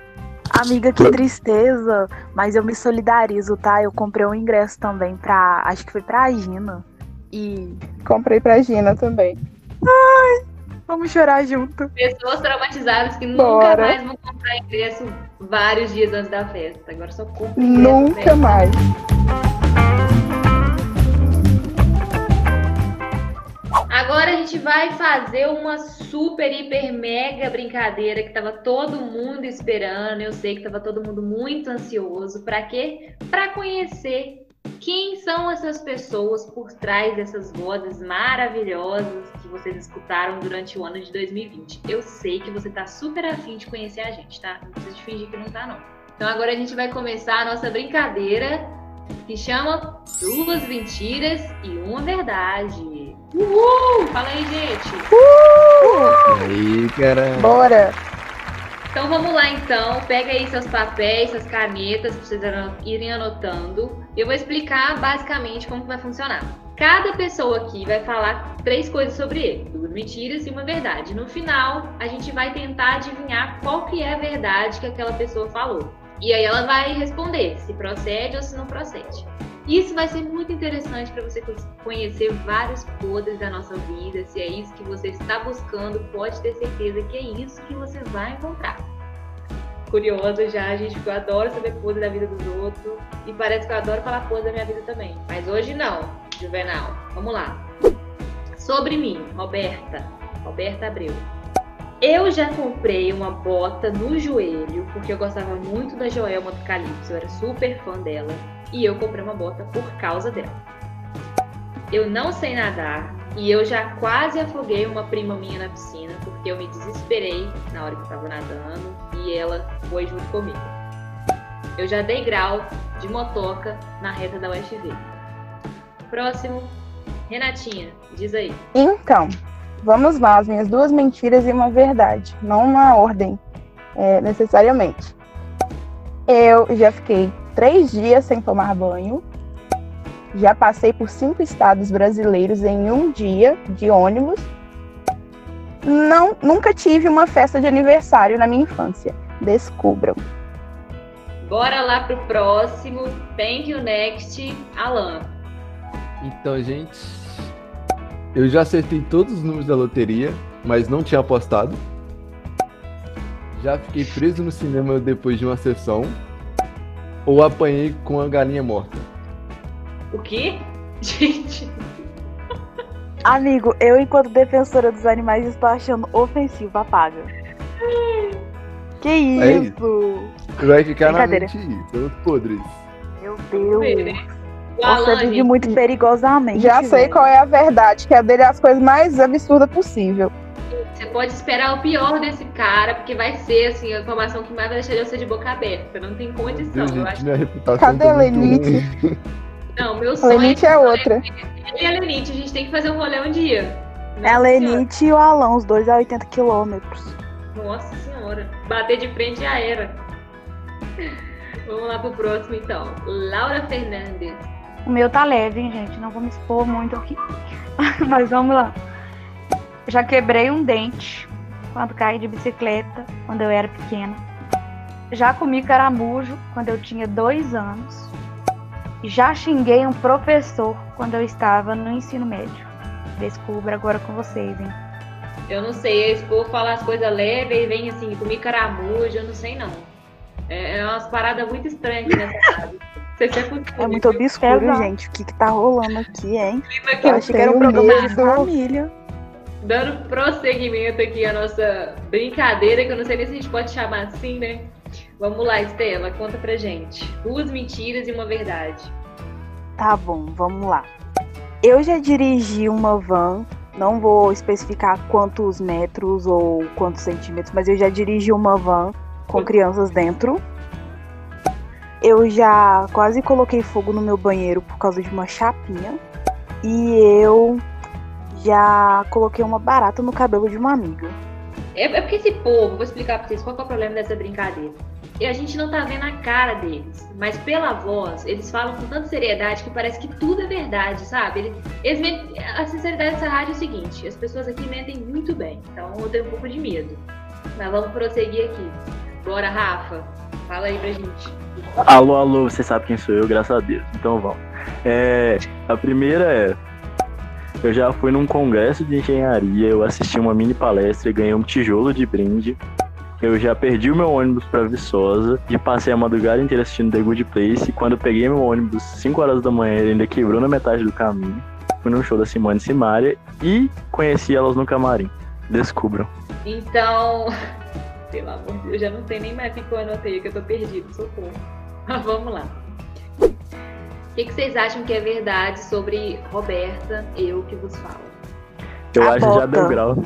S9: Amiga, que tristeza, mas eu me solidarizo, tá? Eu comprei um ingresso também pra. Acho que foi pra Gina. E.
S7: Comprei pra Gina também.
S9: Ai, vamos chorar junto.
S3: Pessoas traumatizadas que
S7: Bora.
S3: nunca mais vão comprar ingresso vários dias antes da festa. Agora só compra
S7: Nunca mais.
S3: Agora a gente vai fazer uma super, hiper, mega brincadeira que tava todo mundo esperando. Eu sei que tava todo mundo muito ansioso. Pra quê? Pra conhecer quem são essas pessoas por trás dessas vozes maravilhosas que vocês escutaram durante o ano de 2020. Eu sei que você tá super afim de conhecer a gente, tá? Não precisa fingir que não tá, não. Então agora a gente vai começar a nossa brincadeira que chama Duas Mentiras e Uma Verdade. Uhul! Fala aí, gente!
S7: Uh!
S6: Aí, cara.
S7: Bora!
S3: Então vamos lá então, pega aí seus papéis, suas canetas, pra vocês irem anotando. Eu vou explicar basicamente como que vai funcionar. Cada pessoa aqui vai falar três coisas sobre ele, duas mentiras e uma verdade. No final, a gente vai tentar adivinhar qual que é a verdade que aquela pessoa falou. E aí ela vai responder se procede ou se não procede. Isso vai ser muito interessante para você conhecer vários podres da nossa vida. Se é isso que você está buscando, pode ter certeza que é isso que você vai encontrar. Curiosa já, gente, eu adoro saber podre da vida dos outros. E parece que eu adoro falar podre da minha vida também. Mas hoje não, Juvenal. Vamos lá. Sobre mim, Roberta. Roberta Abreu. Eu já comprei uma bota no joelho, porque eu gostava muito da Joelma do Calypso, eu era super fã dela. E eu comprei uma bota por causa dela. Eu não sei nadar, E eu já quase afoguei uma prima minha na piscina, porque eu me desesperei na hora que eu tava nadando e ela foi junto comigo. Eu já dei grau de motoca na reta da UFV. Próximo, Renatinha, diz aí.
S7: Então, vamos lá, as minhas duas mentiras e uma verdade, não uma ordem, é, necessariamente. Eu já fiquei três dias sem tomar banho, já passei por cinco estados brasileiros em um dia de ônibus. Não, nunca tive uma festa de aniversário na minha infância. Descubram.
S3: Bora lá pro próximo. Thank you next, Alan.
S6: Então, gente, eu já acertei todos os números da loteria, mas não tinha apostado. Já fiquei preso no cinema depois de uma sessão. Ou apanhei com a galinha morta.
S3: O quê? Gente,
S9: Amigo, eu, enquanto defensora dos animais, estou achando ofensivo, apaga. Que
S6: É
S9: isso?
S6: Vai ficar na mente pelos podres.
S9: Meu Deus. Você vive muito perigosamente.
S7: Já sei
S9: velho.
S7: qual é a verdade, que é dele as coisas mais absurdas possível.
S3: você pode esperar o pior desse cara, porque vai ser assim, a informação que mais vai deixar você de boca aberta. Não tem condição.
S6: Deus,
S3: Eu acho
S6: reputação
S7: Cadê a Lenite?
S3: Não, meu
S7: A
S3: sonho
S7: Lenite
S3: é
S7: é outra.
S3: Ele e a Lenite, a gente tem que fazer um rolê um dia.
S9: É a. Lenite e o Alan, os dois a 80 quilômetros.
S3: Nossa senhora. Bater de frente já era. Vamos lá pro próximo então. Laura Fernandes.
S8: O meu tá leve, hein, gente? Não vou me expor muito aqui. Mas vamos lá. Já quebrei um dente quando caí de bicicleta, quando eu era pequena. Já comi caramujo quando eu tinha dois anos. Já xinguei um professor quando eu estava no ensino médio. Descubra agora com vocês, hein?
S3: Eu não sei, esse povo fala as coisas leves e vem assim, comi caramujo, eu não sei não. É, é umas paradas muito estranhas aqui nessa casa. Se é.
S9: É muito obscuro, gente. O que que tá rolando aqui, hein? Eu achei que era um
S7: tenho
S9: programa de família.
S3: Dando prosseguimento aqui à nossa brincadeira, que eu não sei nem se a gente pode chamar assim, né? Vamos lá, Estela, conta pra gente. Duas mentiras e uma verdade.
S9: Tá bom, vamos lá. Eu já dirigi uma van, não vou especificar quantos metros ou quantos centímetros, mas eu já dirigi uma van com crianças dentro. Eu já quase coloquei fogo no meu banheiro por causa de uma chapinha. E eu já coloquei uma barata no cabelo de uma amiga.
S3: É, é porque esse povo, vou explicar pra vocês qual é o problema dessa brincadeira. E a gente não tá vendo a cara deles, mas pela voz, eles falam com tanta seriedade que parece que tudo é verdade, sabe? Eles, eles mentem- a sinceridade dessa rádio é o seguinte: as pessoas aqui mentem muito bem, então eu tenho um pouco de medo. Mas vamos prosseguir aqui. Bora, Rafa, fala aí pra gente.
S4: Alô, alô, você sabe quem sou eu, graças a Deus. Então vamos. É, a primeira é. Eu já fui num congresso de engenharia, eu assisti uma mini palestra e ganhei um tijolo de brinde. Eu já perdi o meu ônibus pra Viçosa e passei a madrugada inteira assistindo The Good Place. E quando eu peguei meu ônibus 5 horas da manhã, ele ainda quebrou na metade do caminho. Fui num show da Simone Simaria e conheci elas no camarim. Descubram.
S3: Então, pelo amor de Deus, eu já não sei nem mais o que eu anotei, que eu tô perdido, socorro. Mas vamos lá. O que, que vocês acham que é verdade sobre Roberta, eu que vos falo?
S4: Eu
S9: A
S4: acho que já deu grau.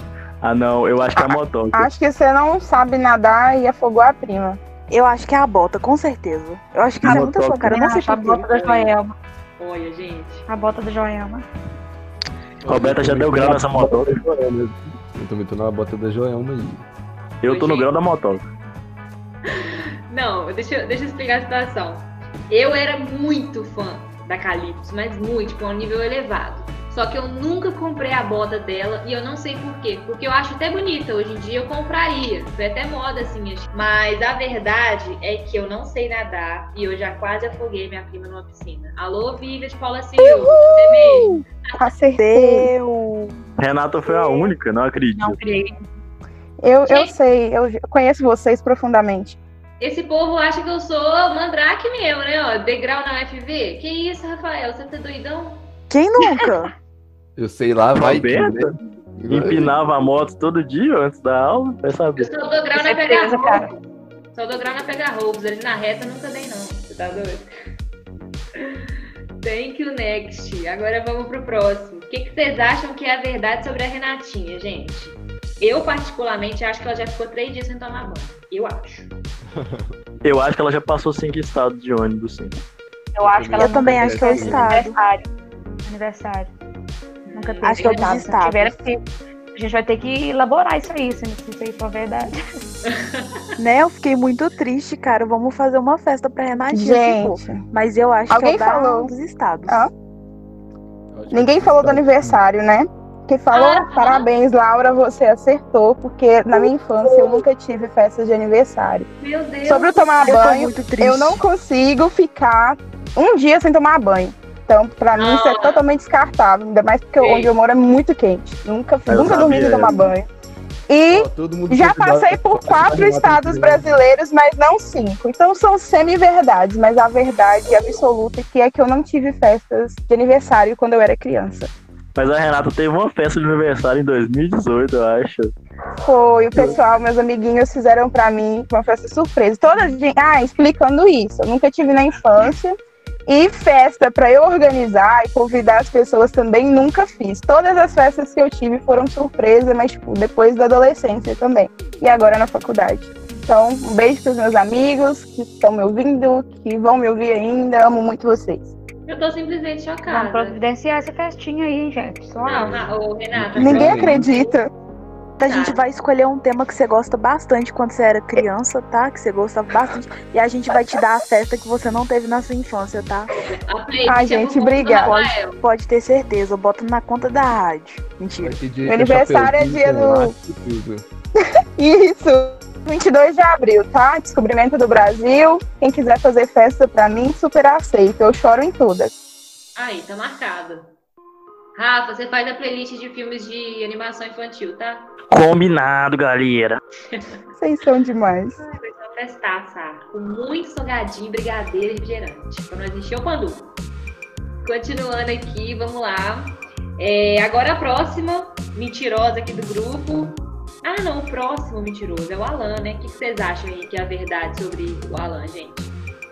S4: Ah, não, eu acho que é a motoca.
S7: Acho que você não sabe nadar e afogou a prima.
S9: Eu acho que é a bota, com certeza. Eu acho que isso é muita sua cara, eu não sei
S8: Acho a bota da Joelma.
S3: Olha, gente.
S8: A bota da Joelma.
S4: Roberta já deu grau nessa motoca.
S6: Eu também tô na bota da Joelma aí.
S4: Eu tô no grau da motoca.
S3: Não, deixa, eu- deixa eu explicar a situação. Eu era muito fã da Calypso, mas muito, tipo, a um nível elevado. Só que eu nunca comprei a bota dela e eu não sei por quê. Porque eu acho até bonita. Hoje em dia eu compraria. Foi até moda assim. acho. Mas a verdade é que eu não sei nadar e eu já quase afoguei minha prima numa piscina. Alô, Vivian de Paula Silva. Você mesmo.
S7: Acertei.
S9: Deu.
S4: Renata foi a única, não acredito.
S8: Não criei.
S7: Eu, eu sei, eu conheço vocês profundamente.
S3: Esse povo acha que eu sou mandrake mesmo, né? Ó, degrau na UFV. Que isso, Rafael? Você tá doidão?
S9: Quem nunca?
S6: Eu sei lá, vai que,
S4: Roberta?
S6: né?
S4: Empinava a moto todo dia antes da aula, vai
S3: Eu
S4: saber.
S3: só dou grau na pegar
S8: cara.
S3: roubo. Só dou grau na pegar roubos. Ali na reta nunca dei, não. Você tá doido? Thank you, next. Agora vamos pro próximo. que, que vocês acham que é a verdade sobre a Renatinha, gente? Eu, particularmente, acho que ela já ficou três dias sem tomar banho. Eu acho.
S4: Eu acho que ela já passou cinco estados de ônibus, sim.
S8: Eu acho que ela
S9: Eu também acho que é o estado.
S8: aniversário. Aniversário. Nunca teve
S9: Acho que é o
S8: estado. tiver, a gente vai ter que elaborar isso aí, se se isso aí for verdade.
S9: Né? Eu fiquei muito triste, cara. Vamos fazer uma festa pra Renatinha. tipo,
S7: Gente,
S9: mas eu acho
S7: Alguém
S9: que é o da-
S7: falou?
S9: dos estados.
S7: Ah. Ninguém
S6: é
S7: falou do aniversário, né? Quem falou,
S3: Ah.
S7: parabéns, Laura, você acertou, porque na minha infância eu nunca tive festa de aniversário.
S3: Meu Deus.
S7: Sobre o tomar
S9: Eu
S7: banho,
S9: muito triste.
S7: eu não consigo ficar um dia sem tomar banho. Então, pra mim, isso é
S3: Ah.
S7: totalmente descartável. Ainda mais porque onde eu moro é muito quente. Nunca,
S4: Eu
S7: nunca dormi sem tomar banho. E
S6: Ó, todo mundo
S7: já passei por quatro estados brasileiros, mas não cinco. Então são semi-verdades, mas a verdade absoluta que é que eu não tive festas de aniversário quando eu era criança.
S4: Mas a Renata teve uma festa de aniversário em 2018, eu acho.
S7: Foi, o pessoal, meus amiguinhos fizeram pra mim uma festa surpresa. Toda gente, ah, explicando isso, eu nunca tive na infância. E festa pra eu organizar e convidar as pessoas também nunca fiz. Todas as festas que eu tive foram surpresa, mas tipo, depois da adolescência também. E agora na faculdade. Então, um beijo pros meus amigos que estão me ouvindo, que vão me ouvir ainda. Amo muito vocês.
S3: Eu tô simplesmente
S8: Vamos
S3: chocada.
S8: providenciar essa festinha aí, gente. Só
S3: Não, ô, Renata.
S7: Ninguém
S3: pronto.
S7: acredita.
S9: A gente vai escolher um tema que você gosta bastante quando você era criança, tá? Que você gostava bastante. E a gente vai te dar a festa que você não teve na sua infância, tá?
S3: A é
S7: gente, obrigada.
S3: Rafael.
S9: Pode ter certeza. Eu boto na conta da rádio. Mentira.
S7: Meu aniversário é dia do-. Isso. 22 de abril, tá? Descobrimento do Brasil. Quem quiser fazer festa pra mim, super aceito. Eu choro em todas.
S3: Aí, tá marcado. Rafa, você faz a playlist de filmes de animação infantil, tá?
S4: Combinado, galera.
S7: Vocês são demais.
S3: Vai ser uma festaça, com muito salgadinho, brigadeiro e refrigerante. Pra nós encher o pandu. Continuando aqui, vamos lá. É, agora a próxima mentirosa aqui do grupo. Ah, não, o próximo mentiroso é o Alan, né? O que vocês acham aí que é a verdade sobre o Alan, gente?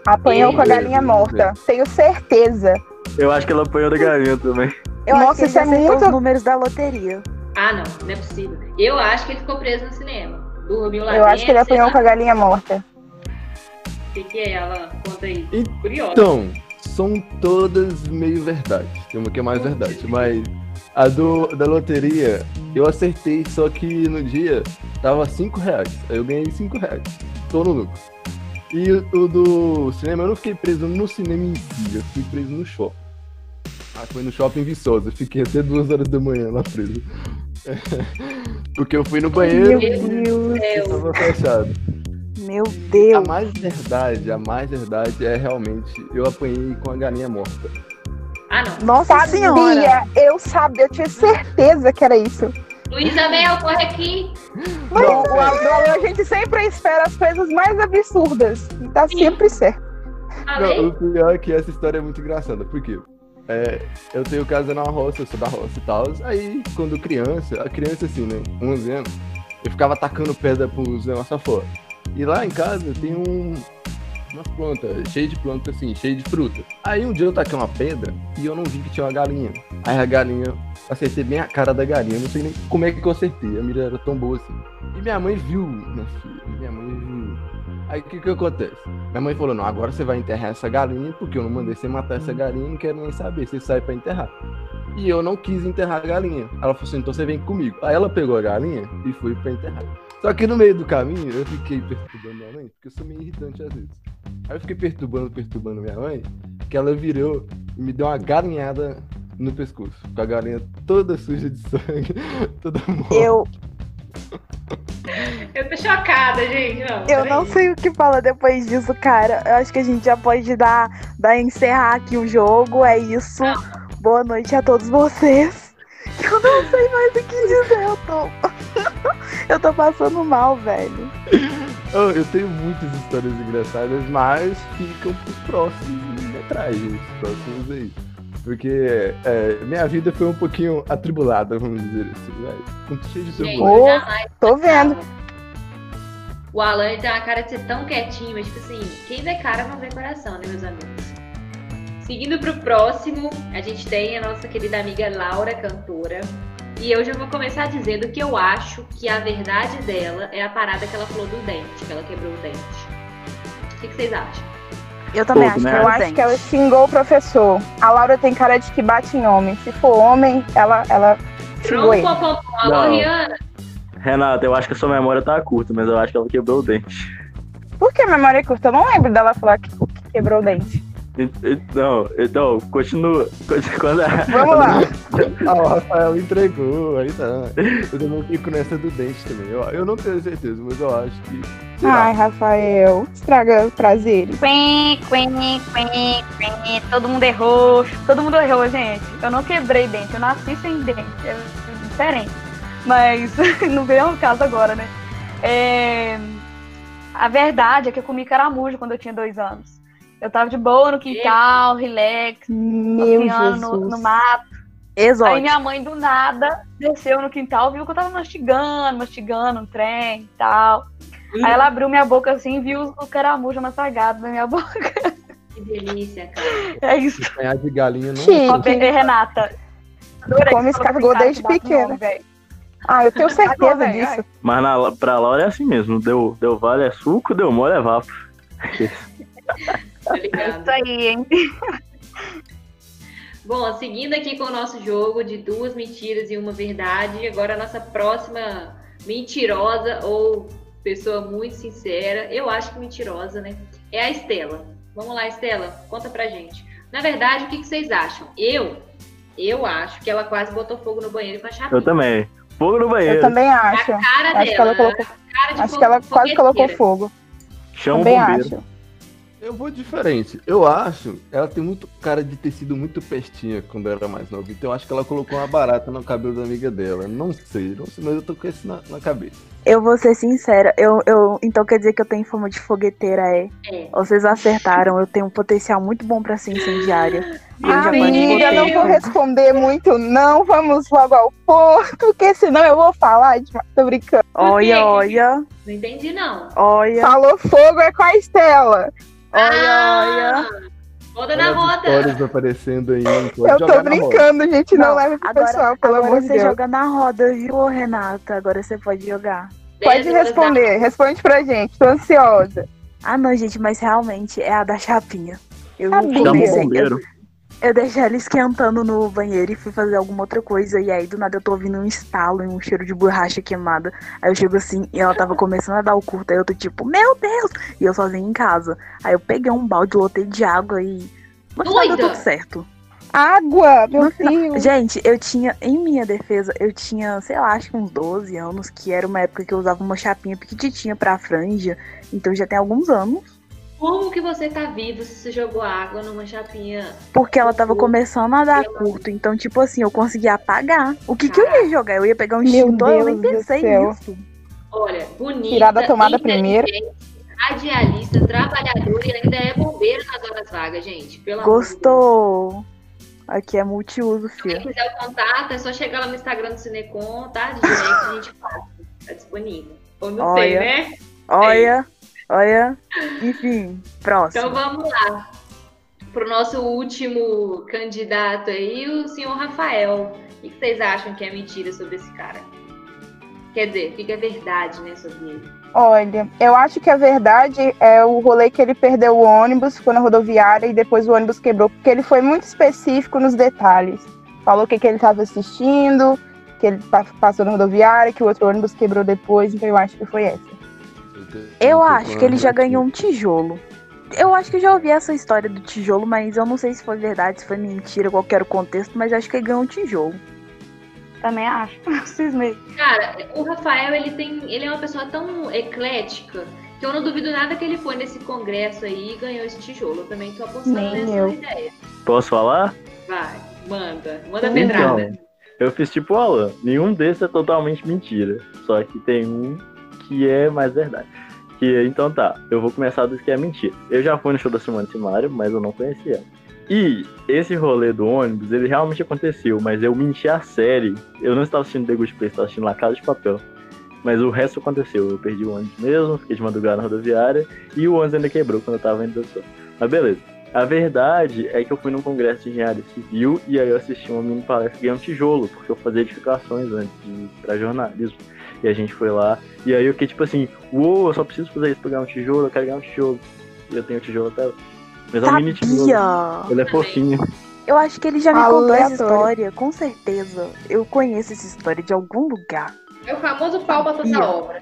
S7: Apanhou com a galinha
S6: Deus.
S7: morta. Tenho certeza.
S4: Eu acho que ela apanhou da galinha também.
S9: Eu
S7: Nossa,
S9: acho que
S7: isso é muito-
S9: os números da loteria.
S3: Ah, não, não é possível. Eu acho que ele ficou preso no cinema. Dormiu lá
S7: Eu acho que ele
S3: dentro,
S7: apanhou
S3: lá.
S7: com a galinha morta.
S3: O que, que é, Alan? Conta aí.
S6: Então,
S3: Curiosa.
S6: Então, são todas meio verdade. Tem uma que é mais verdade, mas a do, da loteria eu acertei, só que no dia tava 5 reais. Aí eu ganhei 5 reais. Tô no lucro. E o, o do cinema, eu não fiquei preso no cinema em si, eu fiquei preso no shopping. Ah, foi no shopping Viçosa, fiquei até duas horas da manhã lá preso. Porque eu fui no banheiro
S7: Meu Deus.
S6: E tava fechado.
S9: Meu
S6: A
S9: Deus.
S6: mais verdade, a mais verdade é realmente eu apanhei com a galinha morta.
S3: Ah, não.
S9: Nossa senhora.
S7: Sabia, eu sabia, eu tinha certeza que era isso.
S3: Luísa Mel, corre aqui.
S7: Mas o do Alan, a gente sempre espera as coisas mais absurdas. E tá sempre certo.
S6: Não, o pior é que essa história é muito engraçada, porque é, eu tenho casa na roça, eu sou da roça e tal. Aí, quando criança, a criança assim, né, 11 anos, eu ficava atacando pedra pros negócios afora. E lá em casa tem um, umas plantas, cheio de planta assim, cheio de fruta. Aí um dia eu taquei uma pedra e eu não vi que tinha uma galinha. Aí a galinha, acertei bem a cara da galinha, não sei nem como é que eu acertei, a mira era tão boa assim. E minha mãe viu, minha filha, minha mãe viu. Aí o que que acontece? Minha mãe falou, não, agora você vai enterrar essa galinha, porque eu não mandei você matar essa galinha, não quero nem saber, você sai pra enterrar. E eu não quis enterrar a galinha. Ela falou assim, então você vem comigo. Aí ela pegou a galinha e foi pra enterrar. Só que no meio do caminho, eu fiquei perturbando minha mãe, porque eu sou meio irritante às vezes. Aí eu fiquei perturbando, perturbando minha mãe, que ela virou e me deu uma galinhada no pescoço. Com a galinha toda suja de sangue, toda morta.
S9: Eu,
S3: Eu tô chocada, gente. Não,
S9: eu não sei o que fala depois disso, cara. Eu acho que a gente já pode dar, dar encerrar aqui o jogo. É isso. Boa noite a todos vocês. Eu não sei mais o que dizer. Eu tô. eu tô passando mal, velho.
S6: Eu, eu tenho muitas histórias engraçadas, mas ficam pros próximos metragens, os próximos aí. Porque é, minha vida foi um pouquinho atribulada, vamos dizer assim, vai. Muito cheio de.
S7: Ô,
S3: jamais.
S7: Tô vendo.
S3: O Alan tem uma cara de ser tão quietinho, mas tipo assim, quem vê cara não vê coração, né, meus amigos? Seguindo pro próximo, a gente tem a nossa querida amiga Laura, cantora. E eu já vou começar dizendo que eu acho que a verdade dela é a parada que ela falou do dente, que ela quebrou o dente. O que, que vocês acham?
S9: Eu também acho
S4: né?
S9: que
S7: Eu
S9: ela
S7: acho
S9: tem.
S7: que ela xingou o professor. A Laura tem cara de que bate em homem. Se for homem, ela, ela xingou ele.
S3: Alô. Rihanna?
S4: Renata, eu acho que a sua memória tá curta, mas eu acho que ela quebrou o dente.
S7: Por que a memória é curta? Eu não lembro dela falar que, que quebrou o dente.
S4: Não, então, continua. Quando a-
S7: Vamos lá.
S6: Ah, o Rafael entregou, aí tá. Eu também fico nessa do dente também. Eu, eu não tenho certeza, mas eu acho que.
S7: Ai, Rafael, estraga prazeres.
S8: Quen, quen, quen, quen. Todo mundo errou. Todo mundo errou, gente. Eu não quebrei dente, eu nasci sem dente. É diferente. Mas não veio ao caso agora, né? É, A verdade é que eu comi caramujo quando eu tinha dois anos. Eu tava de boa no quintal, relax,
S7: Meu
S8: passeando no,
S7: Jesus.
S8: no mato. Aí
S9: Exótico.
S8: minha mãe do nada desceu no quintal, viu que eu tava mastigando, mastigando um trem e tal. Aí ela abriu minha boca assim e viu o caramujo massagado na minha boca.
S3: Que delícia, cara.
S8: É isso.
S6: Ganhar de galinha não.
S7: Chique.
S8: Renata. adorei
S7: escargot
S8: assim,
S7: desde pequena. Ah, eu tenho certeza
S8: Agora,
S7: disso.
S4: Mas na, pra Laura é assim mesmo. Deu, deu vale é suco, deu mole é vapo.
S3: Tá
S8: É
S3: ligado?
S8: isso aí, hein?
S3: Bom, seguindo aqui com o nosso jogo de duas mentiras e uma verdade, agora a nossa próxima mentirosa ou pessoa muito sincera, eu acho que mentirosa, né? É a Estela. Vamos lá, Estela, conta pra gente. Na verdade, o que, que vocês acham? Eu, eu acho que ela quase botou fogo no banheiro com a chapinha.
S4: Eu também. Fogo no
S7: Eu
S4: banheiro.
S7: também acho.
S3: A cara
S7: Acho que
S3: dela,
S7: ela colocou,
S3: cara de
S7: acho
S3: fo-
S7: que ela quase colocou fogo.
S4: Chama o
S7: Também
S4: bombeiro.
S7: acho.
S6: Eu vou diferente. Eu acho, ela tem muito cara de ter sido muito pestinha quando era mais nova. Então eu acho que ela colocou uma barata no cabelo da amiga dela. Não sei, não sei, mas eu tô com isso na, na cabeça.
S9: Eu vou ser sincera, eu, eu, então quer dizer que eu tenho fama de fogueteira, é?
S3: É.
S9: Vocês acertaram, eu tenho um potencial muito bom pra ser incendiária.
S7: Amiga, não vou responder muito, não. Vamos logo ao ponto, porque senão eu vou falar de. Tô brincando.
S9: Olha, olha,
S3: Não entendi, não.
S9: olha,
S7: Falou fogo é com a Estela.
S9: Olha, olha.
S3: Roda na
S6: Olha as
S3: roda.
S6: histórias aparecendo aí.
S7: Eu tô brincando, gente. Não,
S9: Não,
S7: leve pro
S9: agora-
S7: pessoal, pelo
S9: Agora
S7: amor de
S9: você
S7: Deus.
S9: joga na roda, viu, Renata? Agora você pode jogar.
S7: Pode responder, responde pra gente. Tô ansiosa.
S9: Ah, não, gente, mas realmente é a da chapinha. Eu
S7: Sabia.
S4: O
S9: comecei, eu, deixei ela esquentando no banheiro e fui fazer alguma outra coisa. E aí, do nada, eu tô ouvindo um estalo e um cheiro de borracha queimada. Aí eu chego assim e ela tava começando a dar o curto. Aí eu tô tipo, meu Deus! E eu sozinha em casa. Aí eu peguei um balde, lotei de água e. Final deu
S3: Doida!
S9: tudo certo.
S7: Água, meu Deus.
S9: Gente, eu tinha, em minha defesa, eu tinha, sei lá, acho que uns 12 anos, que era uma época que eu usava uma chapinha pequititinha pra franja. Então já tem alguns anos.
S3: Como que você tá vivo se você jogou água numa chapinha?
S9: Porque ela tava
S3: Uhum.
S9: começando a dar curto. Então, tipo assim, eu conseguia apagar. O que, que eu ia jogar? Eu ia pegar um
S7: Meu
S9: extintor, eu nem pensei nisso.
S3: Olha, bonita.
S7: Tirar da tomada primeiro.
S3: Radialista, trabalhadora e ainda é bombeiro nas horas vagas, gente. Pelo amor de Deus.
S9: Gostou? Aqui é multiuso, filho.
S3: quiser o contato, é só chegar lá no Instagram do Cinecom, tá? De direct a gente passa. Tá disponível. Ou não sei,
S9: Olha.
S3: né?
S9: Olha, olha. Enfim, próximo.
S3: Então vamos lá. Pro nosso último candidato aí, o senhor Rafael. O que vocês acham que é mentira sobre esse cara? Quer dizer, o que é verdade, né, sobre ele?
S7: Olha, eu acho que a verdade é o rolê que ele perdeu o ônibus, ficou na rodoviária e depois o ônibus quebrou, porque ele foi muito específico nos detalhes. Falou o que, que ele estava assistindo, que ele pa- passou na rodoviária, que o outro ônibus quebrou depois, então eu acho que foi essa.
S9: Eu acho que ele já ganhou um tijolo. Eu acho que eu já ouvi essa história do tijolo, mas eu não sei se foi verdade, se foi mentira, qual que era o contexto, mas acho que ele ganhou um tijolo.
S8: Também acho. Cismei.
S3: Cara, o Rafael, ele tem. Ele é uma pessoa tão eclética que eu não duvido nada que ele foi nesse congresso aí e ganhou esse tijolo. Eu também tô apostando
S7: Nem
S3: nessa
S7: eu.
S3: ideia.
S4: Posso falar?
S3: Vai, manda. Manda
S7: Então.
S3: pedrada.
S4: Eu fiz tipo o Alan. Nenhum desses é totalmente mentira. Só que tem um que é mais verdade. Que, então tá, eu vou começar dos que é mentira. Eu já fui no show da Simone Simaria, mas eu não conhecia. E esse rolê do ônibus, ele realmente aconteceu, mas eu menti a série. Eu não estava assistindo The Good Place, estava assistindo La Casa de Papel. Mas o resto aconteceu. Eu perdi o ônibus mesmo, fiquei de madrugada na rodoviária e o ônibus ainda quebrou quando eu tava indo da escola. Mas beleza. A verdade é que eu fui num congresso de engenharia civil e aí eu assisti uma mini palestra um tijolo, porque eu fazia edificações antes pra jornalismo. E a gente foi lá, e aí eu fiquei tipo assim, uou, eu só preciso fazer isso pra ganhar um tijolo, eu quero ganhar um tijolo. E eu tenho o tijolo até. Mas é um mini tijolo. Ele é fofinho.
S9: Eu acho que ele já me contou essa
S7: Aleatório.
S9: história, com certeza. Eu conheço essa história de algum lugar.
S3: É o famoso pau pra toda obra.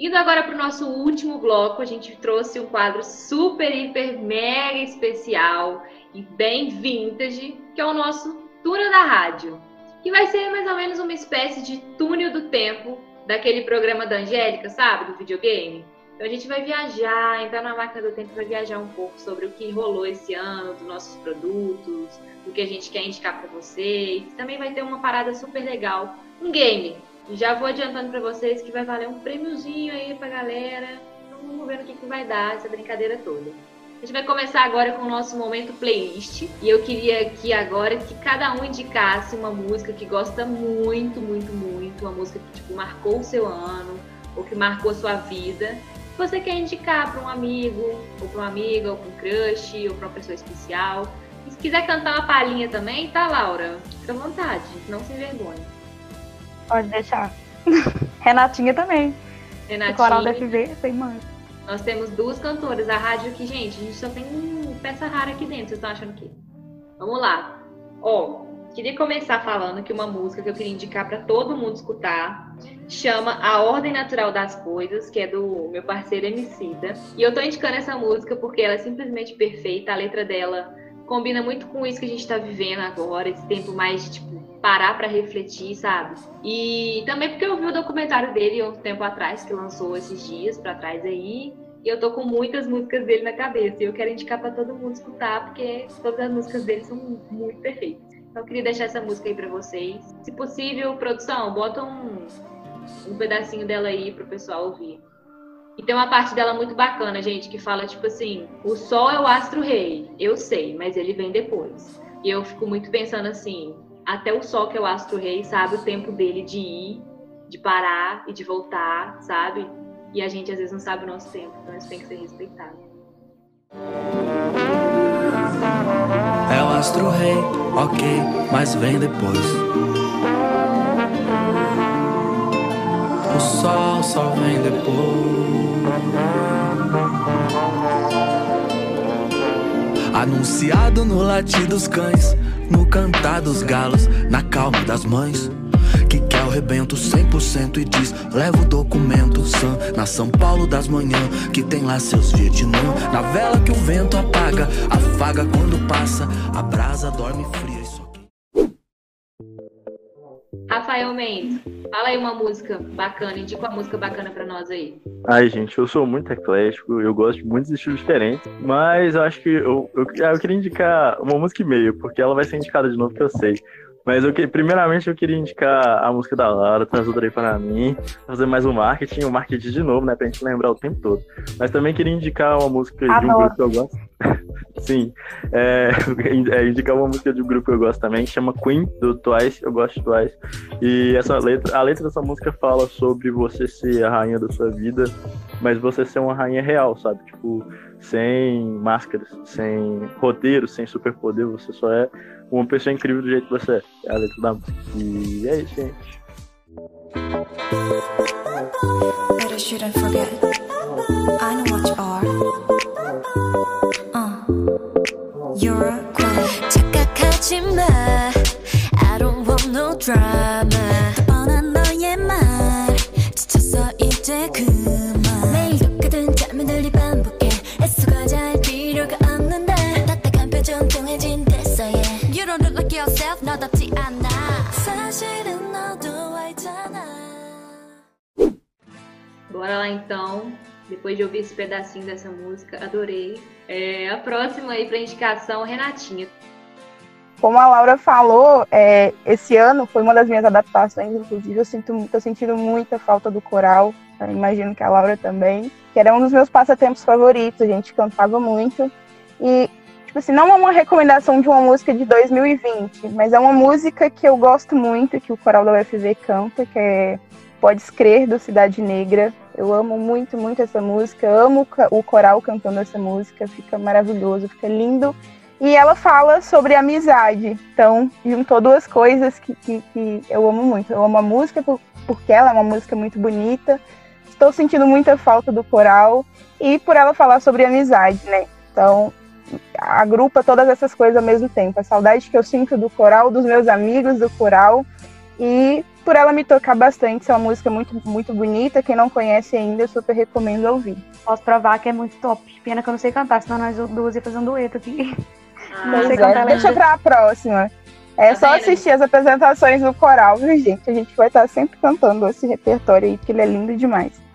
S3: Indo agora para o nosso último bloco, a gente trouxe um quadro super, hiper, mega especial e bem vintage, que é o nosso Túnel da Rádio, que vai ser mais ou menos uma espécie de túnel do tempo daquele programa da Angélica, sabe, do videogame. Então a gente vai viajar, entrar na máquina do tempo vai viajar um pouco sobre o que rolou esse ano, dos nossos produtos, do que a gente quer indicar para vocês. Também vai ter uma parada super legal, um game. Já vou adiantando para vocês que vai valer um prêmiozinho aí pra galera. Então vamos ver no que, que vai dar essa brincadeira toda. A gente vai começar agora com o nosso momento playlist. E eu queria aqui agora que cada um indicasse uma música que gosta muito, muito, muito. Uma música que tipo, marcou o seu ano, ou que marcou a sua vida. Que você quer indicar para um amigo, ou para uma amiga, ou para um crush, ou para uma pessoa especial. E se quiser cantar uma palhinha também, tá, Laura? Fica à vontade, não se envergonhe.
S8: Pode deixar. Renatinha também. Do Coral da
S3: Renatinha.
S8: FV, sem mãe.
S3: Nós temos duas cantoras. A rádio que, gente, a gente só tem peça rara aqui dentro. Vocês estão achando que? Vamos lá. Ó, queria começar falando que uma música que eu queria indicar para todo mundo escutar chama A Ordem Natural das Coisas, que é do meu parceiro Emicida. E eu tô indicando essa música porque ela é simplesmente perfeita. A letra dela combina muito com isso que a gente tá vivendo agora, esse tempo mais de, tipo, parar para refletir, sabe? E também porque eu vi o documentário dele um tempo atrás, que lançou esses dias para trás aí. E eu tô com muitas músicas dele na cabeça. E eu quero indicar para todo mundo escutar, porque todas as músicas dele são muito perfeitas. Então eu queria deixar essa música aí para vocês. Se possível, produção, bota um, um pedacinho dela aí pro pessoal ouvir. E tem uma parte dela muito bacana, gente, que fala tipo assim: o sol é o astro rei, eu sei, mas ele vem depois. E eu fico muito pensando assim: até o sol, que é o astro rei, sabe o tempo dele de ir, de parar e de voltar, sabe? E a gente às vezes não sabe o nosso tempo, então isso tem que ser respeitado.
S10: É o astro rei, ok, mas vem depois. O sol só vem depois. Anunciado no latir dos cães, no cantar dos galos, na calma das mães. Que quer o rebento 100% e diz: leva o documento Sam na São Paulo das manhãs, que tem lá seus Vietnã. Na vela que o vento apaga, afaga quando passa, a brasa dorme fria. e só
S3: Rafael Mendes, fala aí uma música bacana, indica uma música bacana pra nós aí.
S4: Ai, gente, eu sou muito eclético, eu gosto de muitos estilos diferentes, mas eu acho que eu, eu, eu queria indicar uma música e meio, porque ela vai ser indicada de novo, que eu sei. Mas eu, que- primeiramente eu queria indicar a música da Laura, Transudrei para mim, fazer mais um marketing, o marketing de novo, né, pra gente lembrar o tempo todo. Mas também queria indicar uma música de um
S7: Adoro.
S4: grupo que eu gosto. Sim, é, é, indicar uma música de um grupo que eu gosto também, que chama Queen, do Twice, eu gosto de Twice. E essa letra, a letra dessa música fala sobre você ser a rainha da sua vida, mas você ser uma rainha real, sabe? Tipo, sem máscaras, sem roteiro, sem superpoder, você só é uma pessoa incrível do jeito que você é. É a letra da música. E é isso, gente.
S11: But I shouldn't forget. I know what you are. Uh, you're a queen. 착각하지 마. I don't want no drama. 뻔한 너의 말. 지쳤어 이제 그 yourself 너답지 않아. 사실은 너도 알잖아.
S3: Bora lá então. Depois de ouvir esse pedacinho dessa música, adorei. É, a próxima aí pra indicação, Renatinha.
S7: Como a Laura falou, é, esse ano foi uma das minhas adaptações, inclusive eu sinto, tô sentindo muita falta do coral, eu imagino que a Laura também, que era um dos meus passatempos favoritos, a gente cantava muito. E, tipo assim, não é uma recomendação de uma música de 2020, mas é uma música que eu gosto muito, que o coral da UFV canta, que é Podes Crer, do Cidade Negra. Eu amo muito, muito essa música, amo o coral cantando essa música, fica maravilhoso, fica lindo. E ela fala sobre amizade, então juntou duas coisas que, que, que eu amo muito. Eu amo a música porque ela é uma música muito bonita, estou sentindo muita falta do coral e por ela falar sobre amizade, né? Então, agrupa todas essas coisas ao mesmo tempo. A saudade que eu sinto do coral, dos meus amigos do coral e por ela me tocar bastante. É uma música muito, muito bonita. Quem não conhece ainda, eu super recomendo ouvir.
S8: Posso provar que é muito top. Pena que eu não sei cantar, senão nós duas ia fazer um dueto aqui.
S7: não sei cantar. Deixa pra próxima. É
S3: Tá
S7: só assistir as apresentações do coral, viu, gente? A gente vai estar sempre cantando esse repertório aí, porque ele é lindo demais.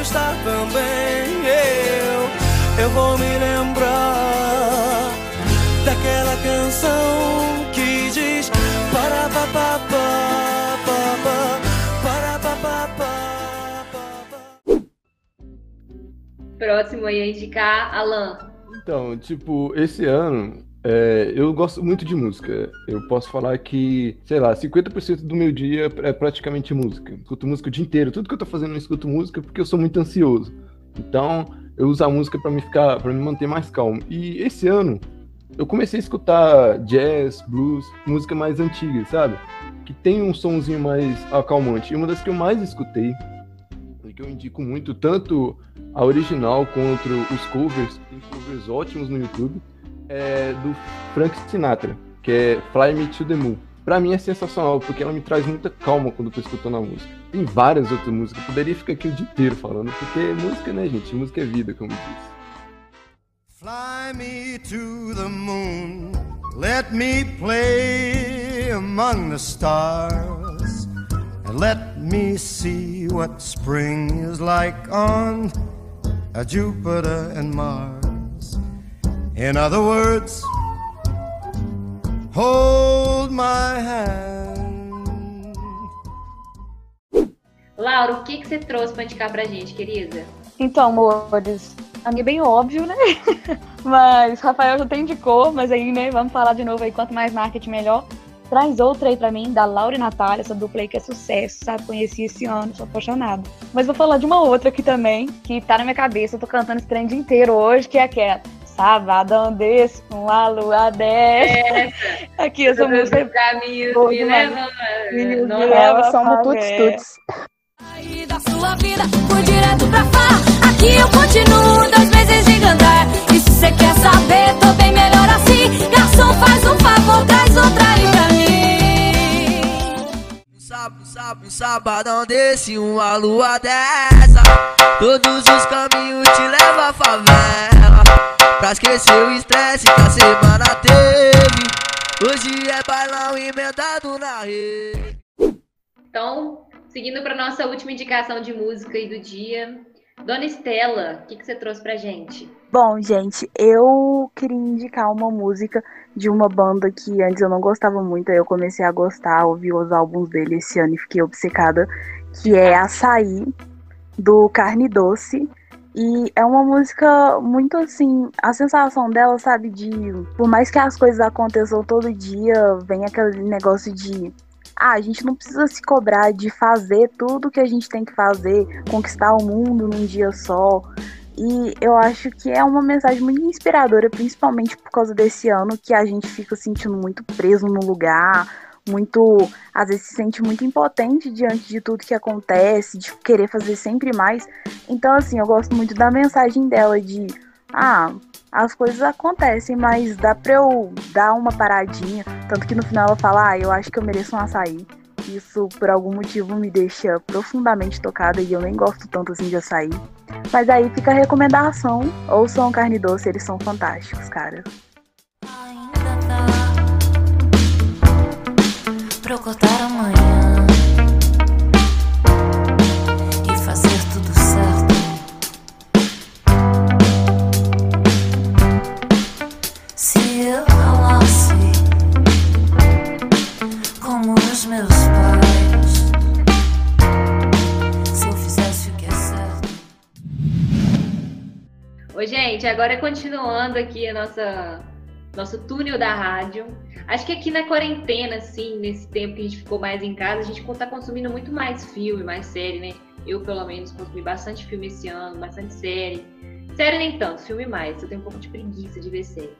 S10: Vou estar também. Eu, eu vou me lembrar daquela canção que diz para pa pa pa pa pa para pa pa pa pa.
S3: Próximo aí a indicar, Alan.
S6: Então, tipo, esse ano é, eu gosto muito de música. Eu posso falar que, sei lá, 50% do meu dia é praticamente música. Escuto música o dia inteiro. Tudo que eu tô fazendo eu escuto música porque eu sou muito ansioso. Então, eu uso a música pra me ficar, para me manter mais calmo. E esse ano eu comecei a escutar jazz, blues, música mais antiga, sabe? Que tem um sonzinho mais acalmante. E uma das que eu mais escutei, e que eu indico muito, tanto a original quanto os covers, tem covers ótimos no YouTube, é do Frank Sinatra, que é Fly Me to the Moon. Pra mim é sensacional, porque ela me traz muita calma quando eu tô escutando a música. Tem várias outras músicas, eu poderia ficar aqui o dia inteiro falando, porque música, né, gente? Música é vida, como diz.
S12: Fly me to the moon, let me play among the stars, and let me see what spring is like on Jupiter and Mars. In other words, hold my hand.
S3: Laura, o que, que você trouxe pra indicar pra gente, querida?
S8: Então, amores, a minha é bem óbvio, né? mas Rafael já até indicou, mas aí, né, vamos falar de novo aí, quanto mais marketing, melhor. Traz outra aí pra mim, da Laura e Natália, essa dupla aí que é sucesso, sabe? Conheci esse ano, sou apaixonada. Mas vou falar de uma outra aqui também, que tá na minha cabeça, eu tô cantando esse trem o dia inteiro hoje, que é aquela. Sabadão desse, com a lua desce. Aqui, essa
S3: Todos
S8: música
S3: os caminhos
S8: boa
S3: me.
S8: Me
S3: Não,
S8: leva
S7: Elas são
S8: pra
S7: do Tuts
S8: ver.
S7: Tuts.
S11: E da sua vida, fui direto pra farra. Aqui eu continuo dois meses de andar. E se você quer saber, tô bem melhor assim. Garçom, faz um favor, traz outra aí pra mim.
S10: Um sábado, sábado, sabadão desse, uma lua dessa. Todos os caminhos te levam à favela. Pra esquecer o estresse que a semana teve. Hoje é bailão emendado na rede.
S3: Então, seguindo para nossa última indicação de música aí do dia. Dona Estela, o que, que você trouxe pra gente?
S9: Bom, gente, eu queria indicar uma música de uma banda que antes eu não gostava muito, aí eu comecei a gostar, ouvi os álbuns dele esse ano e fiquei obcecada, que é Açaí, do Carne Doce. E é uma música muito assim, a sensação dela, sabe, de por mais que as coisas aconteçam todo dia, vem aquele negócio de ah, a gente não precisa se cobrar de fazer tudo que a gente tem que fazer, conquistar o mundo num dia só. E eu acho que é uma mensagem muito inspiradora, principalmente por causa desse ano que a gente fica sentindo muito preso no lugar, muito, às vezes se sente muito impotente diante de tudo que acontece, de querer fazer sempre mais. Então, assim, eu gosto muito da mensagem dela de, ah, as coisas acontecem, mas dá pra eu dar uma paradinha. Tanto que no final ela fala, ah, eu acho que eu mereço um açaí. Isso, por algum motivo, me deixa profundamente tocada e eu nem gosto tanto assim de açaí. Mas aí fica a recomendação. Ouçam carne doce, eles são fantásticos, cara.
S11: Eu cortar amanhã
S3: gente, agora continuando aqui a nossa nosso túnel da rádio. Acho que aqui na quarentena, assim, nesse tempo que a gente ficou mais em casa, a gente tá consumindo muito mais filme, mais série, né? Eu, pelo menos, consumi bastante filme esse ano, bastante série. Série nem tanto, filme mais. Eu tenho um pouco de preguiça de ver série.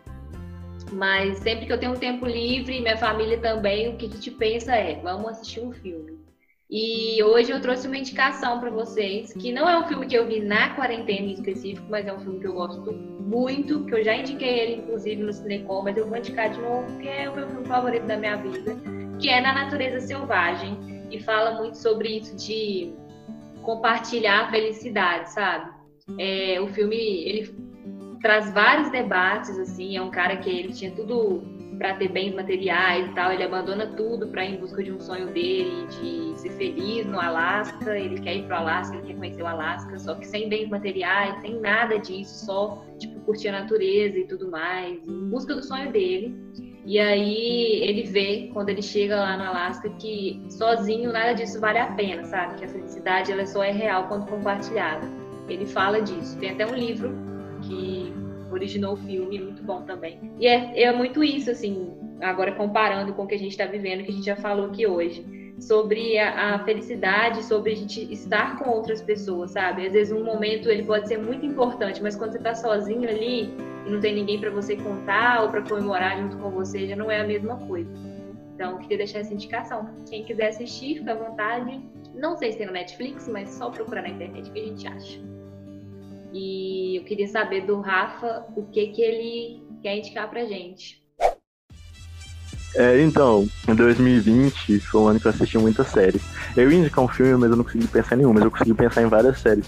S3: Mas sempre que eu tenho um tempo livre, minha família também, o que a gente pensa é, vamos assistir um filme. E hoje eu trouxe uma indicação para vocês, que não é um filme que eu vi na quarentena em específico, mas é um filme que eu gosto muito, que eu já indiquei ele, inclusive, no Cinecom, mas eu vou indicar de novo, porque é o meu filme favorito da minha vida, que é Na Natureza Selvagem, e fala muito sobre isso de compartilhar a felicidade, sabe? É, o filme, ele traz vários debates, assim, é um cara que ele tinha tudo para ter bens materiais e tal, ele abandona tudo para ir em busca de um sonho dele, de ser feliz no Alasca. Ele quer ir pro Alasca, ele quer conhecer o Alasca, só que sem bens materiais, sem nada disso, só tipo curtir a natureza e tudo mais, em busca do sonho dele. E aí ele vê quando ele chega lá no Alasca que sozinho nada disso vale a pena, sabe? Que a felicidade ela só é real quando compartilhada. Ele fala disso. Tem até um livro que originou o filme, muito bom também. E é, é muito isso, assim, agora comparando com o que a gente está vivendo, que a gente já falou aqui hoje, sobre a, a, felicidade, sobre a gente estar com outras pessoas, sabe? Às vezes um momento ele pode ser muito importante, mas quando você está sozinho ali e não tem ninguém para você contar ou para comemorar junto com você, já não é a mesma coisa. Então, queria deixar essa indicação. Quem quiser assistir, fica à vontade. Não sei se tem no Netflix, mas só procurar na internet que a gente acha. E eu queria saber do Rafa o que, que ele quer indicar pra gente.
S4: É, então, em 2020 foi um ano que eu assisti muitas séries. Eu ia indicar um filme, mas eu não consegui pensar em nenhum, mas eu consegui pensar em várias séries.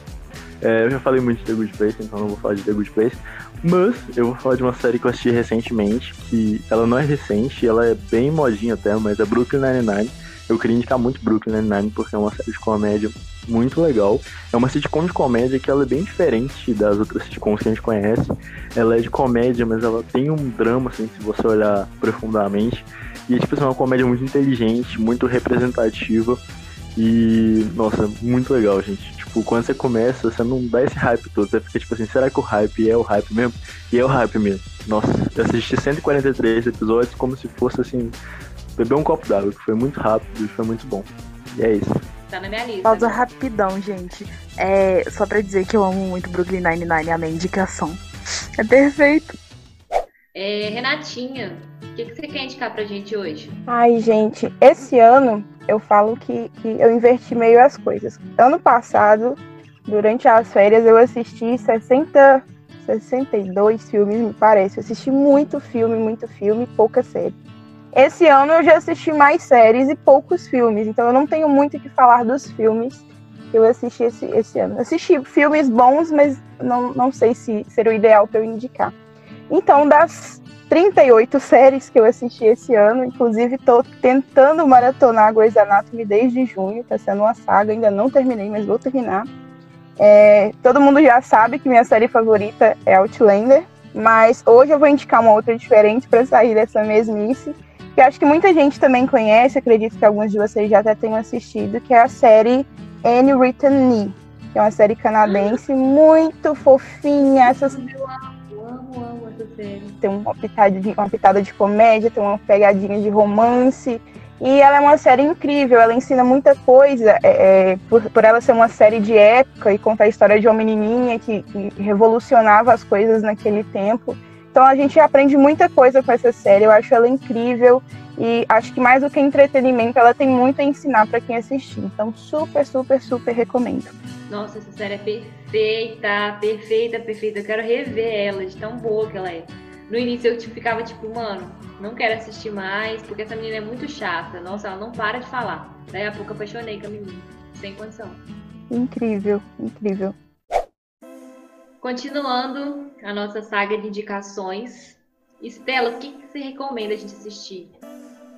S4: É, eu já falei muito de The Good Place, então não vou falar de The Good Place. Mas eu vou falar de uma série que eu assisti recentemente, que ela não é recente, ela é bem modinha até, mas é Brooklyn Nine-Nine. Eu queria indicar muito Brooklyn Nine-Nine porque é uma série de comédia muito legal. É uma sitcom de comédia que ela é bem diferente das outras sitcoms que a gente conhece. Ela é de comédia, mas ela tem um drama, assim, se você olhar profundamente. E, tipo assim, é uma comédia muito inteligente, muito representativa. E, nossa, muito legal, gente. Tipo, quando você começa, você não dá esse hype todo. Você fica tipo assim, será que o hype é o hype mesmo? E é o hype mesmo. Nossa, eu assisti 143 episódios como se fosse assim, beber um copo d'água, que foi muito rápido e foi muito bom. E é isso.
S3: Tá na minha lista.
S9: Pausa rapidão, gente. É só pra dizer que eu amo muito Brooklyn Nine-Nine, a minha indicação. É perfeito.
S3: É, Renatinha, o que, que você quer indicar pra gente hoje?
S7: Ai, gente, esse ano eu falo que, que eu inverti meio as coisas. Ano passado, durante as férias, eu assisti 60, 62 filmes, me parece. Eu assisti muito filme, muito filme, pouca série. Esse ano eu já assisti mais séries e poucos filmes, então eu não tenho muito o que falar dos filmes que eu assisti esse, esse ano. Assisti filmes bons, mas não, não sei se seria o ideal para eu indicar. Então, das 38 séries que eu assisti esse ano, inclusive estou tentando maratonar Grey's Anatomy desde junho, está sendo uma saga, ainda não terminei, mas vou terminar. É, todo mundo já sabe que minha série favorita é Outlander, mas hoje eu vou indicar uma outra diferente para sair dessa mesmice que acho que muita gente também conhece, acredito que alguns de vocês já até tenham assistido, que é a série Anne Written Me, que é uma série canadense muito fofinha. Essas...
S3: Eu amo, amo, amo essa série.
S7: Tem uma pitada, de, uma pitada de comédia, tem uma pegadinha de romance. E ela é uma série incrível, ela ensina muita coisa, é, é por, por ela ser uma série de época e contar a história de uma menininha que, que revolucionava as coisas naquele tempo. Então a gente aprende muita coisa com essa série, eu acho ela incrível e acho que mais do que entretenimento, ela tem muito a ensinar para quem assistir. Então super, super, super recomendo.
S3: Nossa, essa série é perfeita, perfeita, perfeita. Eu quero rever ela, de tão boa que ela é. No início eu tipo, ficava tipo, mano, não quero assistir mais, porque essa menina é muito chata. Nossa, ela não para de falar. Daí a pouco eu apaixonei com a menina, sem condição.
S7: Incrível, incrível.
S3: Continuando a nossa saga de indicações, Estela, o que, que você recomenda a gente assistir?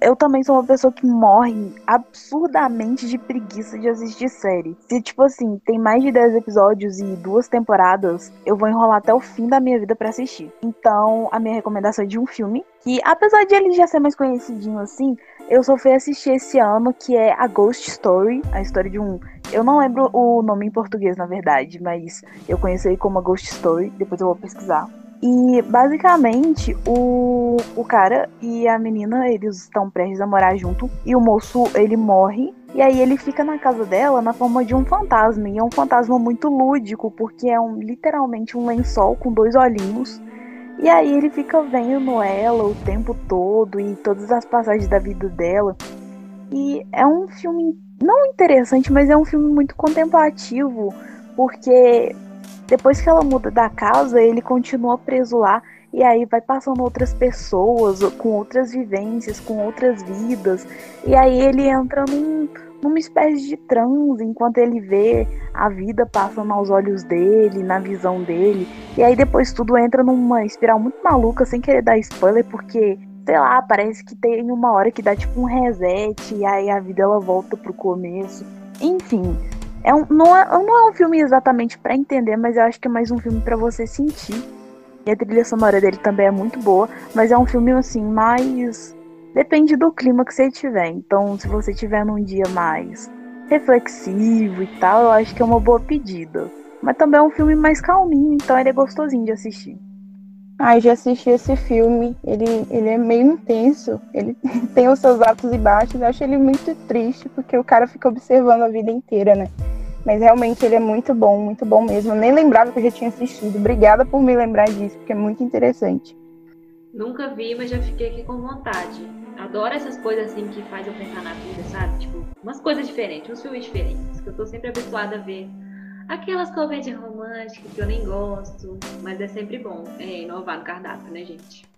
S9: eu também sou uma pessoa que morre absurdamente de preguiça de assistir série. Se, tipo assim, tem mais de 10 episódios e duas temporadas, eu vou enrolar até o fim da minha vida para assistir. Então, a minha recomendação é de um filme, que apesar de ele já ser mais conhecidinho assim, eu só fui assistir esse ano, que é A Ghost Story, a história de um Eu não lembro o nome em português, na verdade, mas eu conheci como a Ghost Story, depois eu vou pesquisar. E basicamente o, o cara e a menina, eles estão prestes a morar junto. E o moço, ele morre. E aí ele fica na casa dela na forma de um fantasma. E é um fantasma muito lúdico, porque é um, literalmente um lençol com dois olhinhos. E aí ele fica vendo ela o tempo todo e todas as passagens da vida dela. E é um filme não interessante, mas é um filme muito contemplativo, porque depois que ela muda da casa, ele continua preso lá e aí vai passando outras pessoas com outras vivências, com outras vidas. E aí ele entra num, numa espécie de transe enquanto ele vê a vida passando aos olhos dele, na visão dele. E aí depois tudo entra numa espiral muito maluca, sem querer dar spoiler, porque sei lá, parece que tem uma hora que dá tipo um reset e aí a vida ela volta pro começo. Enfim, é um, não, é, não é um filme exatamente para entender, mas eu acho que é mais um filme para você sentir. E a trilha sonora dele também é muito boa, mas é um filme assim mais depende do clima que você tiver. Então, se você tiver num dia mais reflexivo e tal, eu acho que é uma boa pedida. Mas também é um filme mais calminho, então ele é gostosinho de assistir.
S7: Ai, já assisti esse filme. Ele, ele é meio intenso. Ele tem os seus altos e baixos. Eu acho ele muito triste, porque o cara fica observando a vida inteira, né? Mas realmente ele é muito bom, muito bom mesmo. Eu nem lembrava que eu já tinha assistido. Obrigada por me lembrar disso, porque é muito interessante.
S3: Nunca vi, mas já fiquei aqui com vontade. Adoro essas coisas assim que faz eu pensar na vida, sabe? Tipo, umas coisas diferentes, uns filmes diferentes, que eu tô sempre habituada a ver aquelas comédias românticas que eu nem gosto, mas é sempre bom é, inovar no cardápio, né, gente?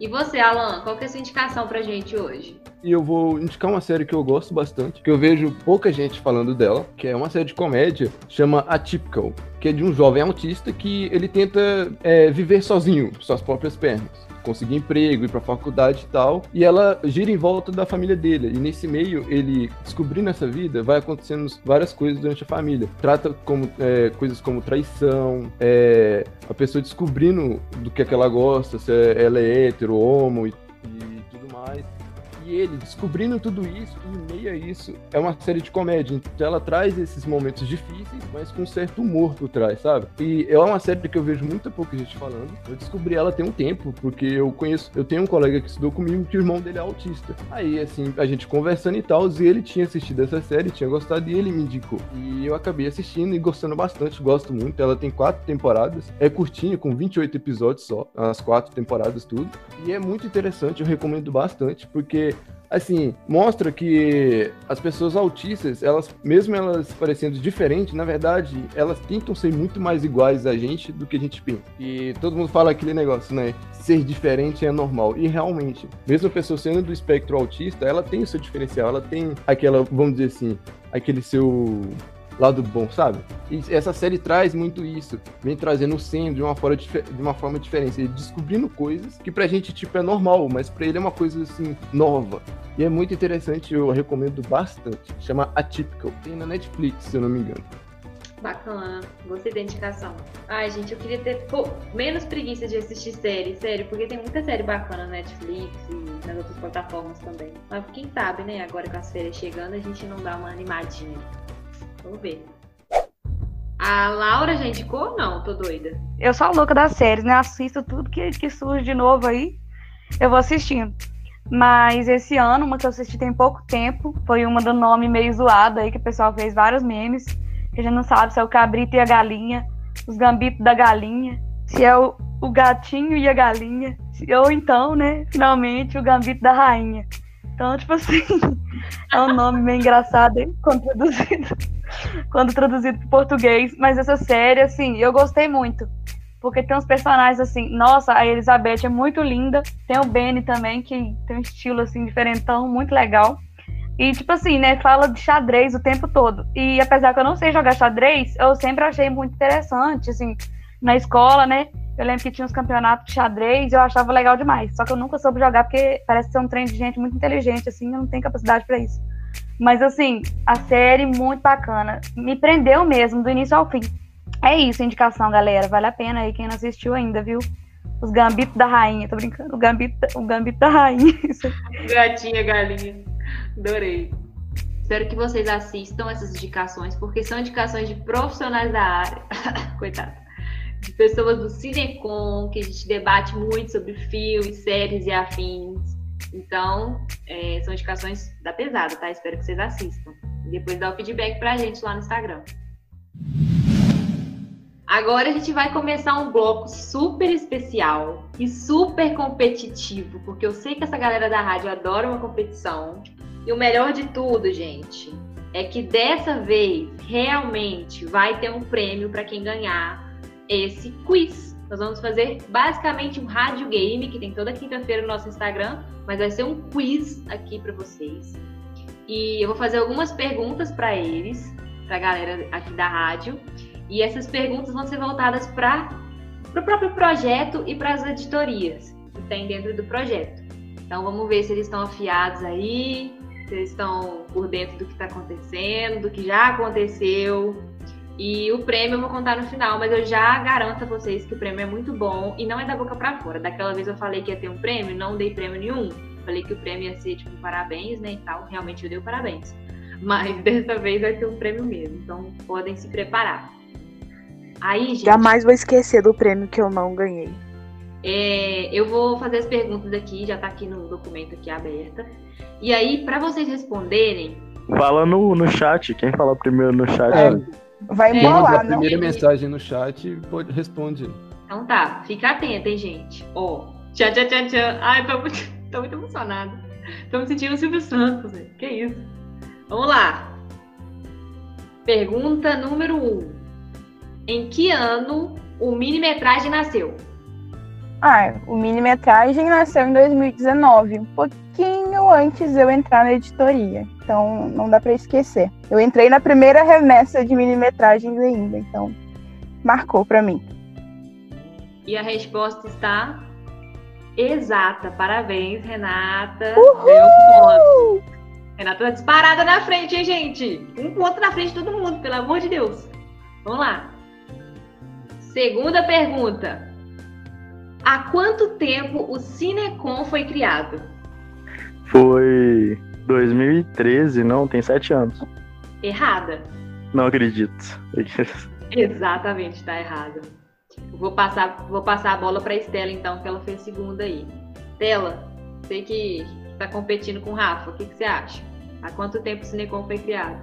S3: E você, Alan, qual que é a sua indicação pra gente hoje?
S6: E eu vou indicar uma série que eu gosto bastante, que eu vejo pouca gente falando dela, que é uma série de comédia, chama Atypical, que é de um jovem autista que ele tenta é, viver sozinho, suas próprias pernas conseguir emprego, ir pra faculdade e tal. E ela gira em volta da família dele. E nesse meio, ele descobrindo essa vida, vai acontecendo várias coisas durante a família. Trata como é, coisas como traição, é, a pessoa descobrindo do que, é que ela gosta, se é, ela é hétero, homo e, e tudo mais ele descobrindo tudo isso, e em meio a isso, é uma série de comédia. Então ela traz esses momentos difíceis, mas com um certo humor por trás, sabe? E é uma série que eu vejo muita pouca gente falando. Eu descobri ela tem um tempo, porque eu conheço, eu tenho um colega que estudou comigo que o irmão dele é autista. Aí, assim, a gente conversando e tal, e ele tinha assistido essa série, tinha gostado e ele me indicou. E eu acabei assistindo e gostando bastante, gosto muito. Ela tem quatro temporadas, é curtinha, com 28 episódios só, as quatro temporadas, tudo. E é muito interessante, eu recomendo bastante, porque assim, mostra que as pessoas autistas, elas, mesmo elas parecendo diferentes, na verdade, elas tentam ser muito mais iguais a gente do que a gente pensa. E todo mundo fala aquele negócio, né? Ser diferente é normal. E realmente, mesmo a pessoa sendo do espectro autista, ela tem o seu diferencial, ela tem aquela, vamos dizer assim, aquele seu lado bom, sabe? E essa série traz muito isso, vem trazendo o Sam de uma forma, de uma forma diferente, ele descobrindo coisas que pra gente, tipo, é normal, mas pra ele é uma coisa, assim, nova. E é muito interessante, eu recomendo bastante. Chama Atypical, tem na Netflix, se eu não me engano.
S3: Bacana, gostei da indicação. Ai, gente, eu queria ter pô, menos preguiça de assistir série, sério, porque tem muita série bacana na Netflix e nas outras plataformas também. Mas quem sabe, né, agora com as férias chegando, a gente não dá uma animadinha. Vamos ver. A Laura já indicou ou não? Tô doida.
S8: Eu sou a louca das séries, né? Assisto tudo que, que surge de novo aí. Eu vou assistindo. Mas esse ano, uma que eu assisti tem pouco tempo, foi uma do nome meio zoado aí, que o pessoal fez vários memes. Que a gente não sabe se é o cabrito e a galinha, os gambitos da galinha, se é o, o gatinho e a galinha, ou então, né, finalmente, o gambito da rainha. Então, tipo assim, é um nome meio engraçado hein, quando traduzido, quando traduzido para português. Mas essa série, assim, eu gostei muito. Porque tem uns personagens assim, nossa, a Elizabeth é muito linda. Tem o Benny também, que tem um estilo assim, diferentão, muito legal. E, tipo assim, né, fala de xadrez o tempo todo. E apesar que eu não sei jogar xadrez, eu sempre achei muito interessante, assim, na escola, né? Eu lembro que tinha uns campeonatos de xadrez eu achava legal demais. Só que eu nunca soube jogar porque parece ser um trem de gente muito inteligente, assim, eu não tenho capacidade para isso. Mas, assim, a série muito bacana. Me prendeu mesmo, do início ao fim. É isso, indicação, galera. Vale a pena aí quem não assistiu ainda, viu? Os gambitos da rainha, tô brincando. O gambito, o gambito da rainha.
S3: Gatinha, galinha. Adorei. Espero que vocês assistam essas indicações, porque são indicações de profissionais da área. Coitado. De pessoas do Cinecom, que a gente debate muito sobre filmes, séries e afins. Então, é, são indicações da pesada, tá? Espero que vocês assistam. E depois dá o feedback pra gente lá no Instagram. Agora a gente vai começar um bloco super especial e super competitivo, porque eu sei que essa galera da rádio adora uma competição. E o melhor de tudo, gente, é que dessa vez realmente vai ter um prêmio para quem ganhar esse quiz. Nós vamos fazer basicamente um rádio game que tem toda quinta-feira no nosso Instagram, mas vai ser um quiz aqui para vocês. E eu vou fazer algumas perguntas para eles, para a galera aqui da rádio. E essas perguntas vão ser voltadas para o próprio projeto e para as editorias que tem dentro do projeto. Então vamos ver se eles estão afiados aí, se eles estão por dentro do que está acontecendo, do que já aconteceu. E o prêmio eu vou contar no final, mas eu já garanto a vocês que o prêmio é muito bom e não é da boca para fora. Daquela vez eu falei que ia ter um prêmio, não dei prêmio nenhum. Falei que o prêmio ia ser tipo parabéns, né, e tal. Realmente eu dei o parabéns. Mas dessa vez vai ter um prêmio mesmo. Então podem se preparar. Aí, gente.
S9: Jamais vou esquecer do prêmio que eu não ganhei.
S3: É, eu vou fazer as perguntas aqui, já tá aqui no documento aqui aberta. E aí, para vocês responderem,
S4: Fala no, no chat, quem falar primeiro no chat.
S7: É, Vai
S3: É,
S7: embolar,
S6: a
S7: não?
S6: primeira mensagem no chat pode, responde.
S3: então tá, fica atenta, hein, gente. Ó, tchan, tchan, tchan, tchan. Ai, tô muito, tô muito emocionada. Tô me sentindo o Silvio Santos, velho. Que isso? Vamos lá. Pergunta número 1. Um. Em que ano o mini-metragem nasceu?
S7: Ah, o mini-metragem nasceu em 2019, um pouquinho antes de eu entrar na editoria. Então não dá pra esquecer. Eu entrei na primeira remessa de mini-metragens ainda, então marcou pra mim.
S3: E a resposta está exata. Parabéns, Renata. Deu um ponto. Renata tá disparada na frente, hein, gente? Um ponto na frente de todo mundo, pelo amor de Deus. Vamos lá. Segunda pergunta. Há quanto tempo o Cinecom foi criado?
S4: Foi 2013, não? Tem sete anos.
S3: Errada.
S4: Não acredito.
S3: Exatamente, tá errada. Vou passar, vou passar a bola para Estela, então, que ela fez segunda aí. Estela, sei que tá competindo com o Rafa. O que, que você acha? Há quanto tempo o Cinecom foi criado?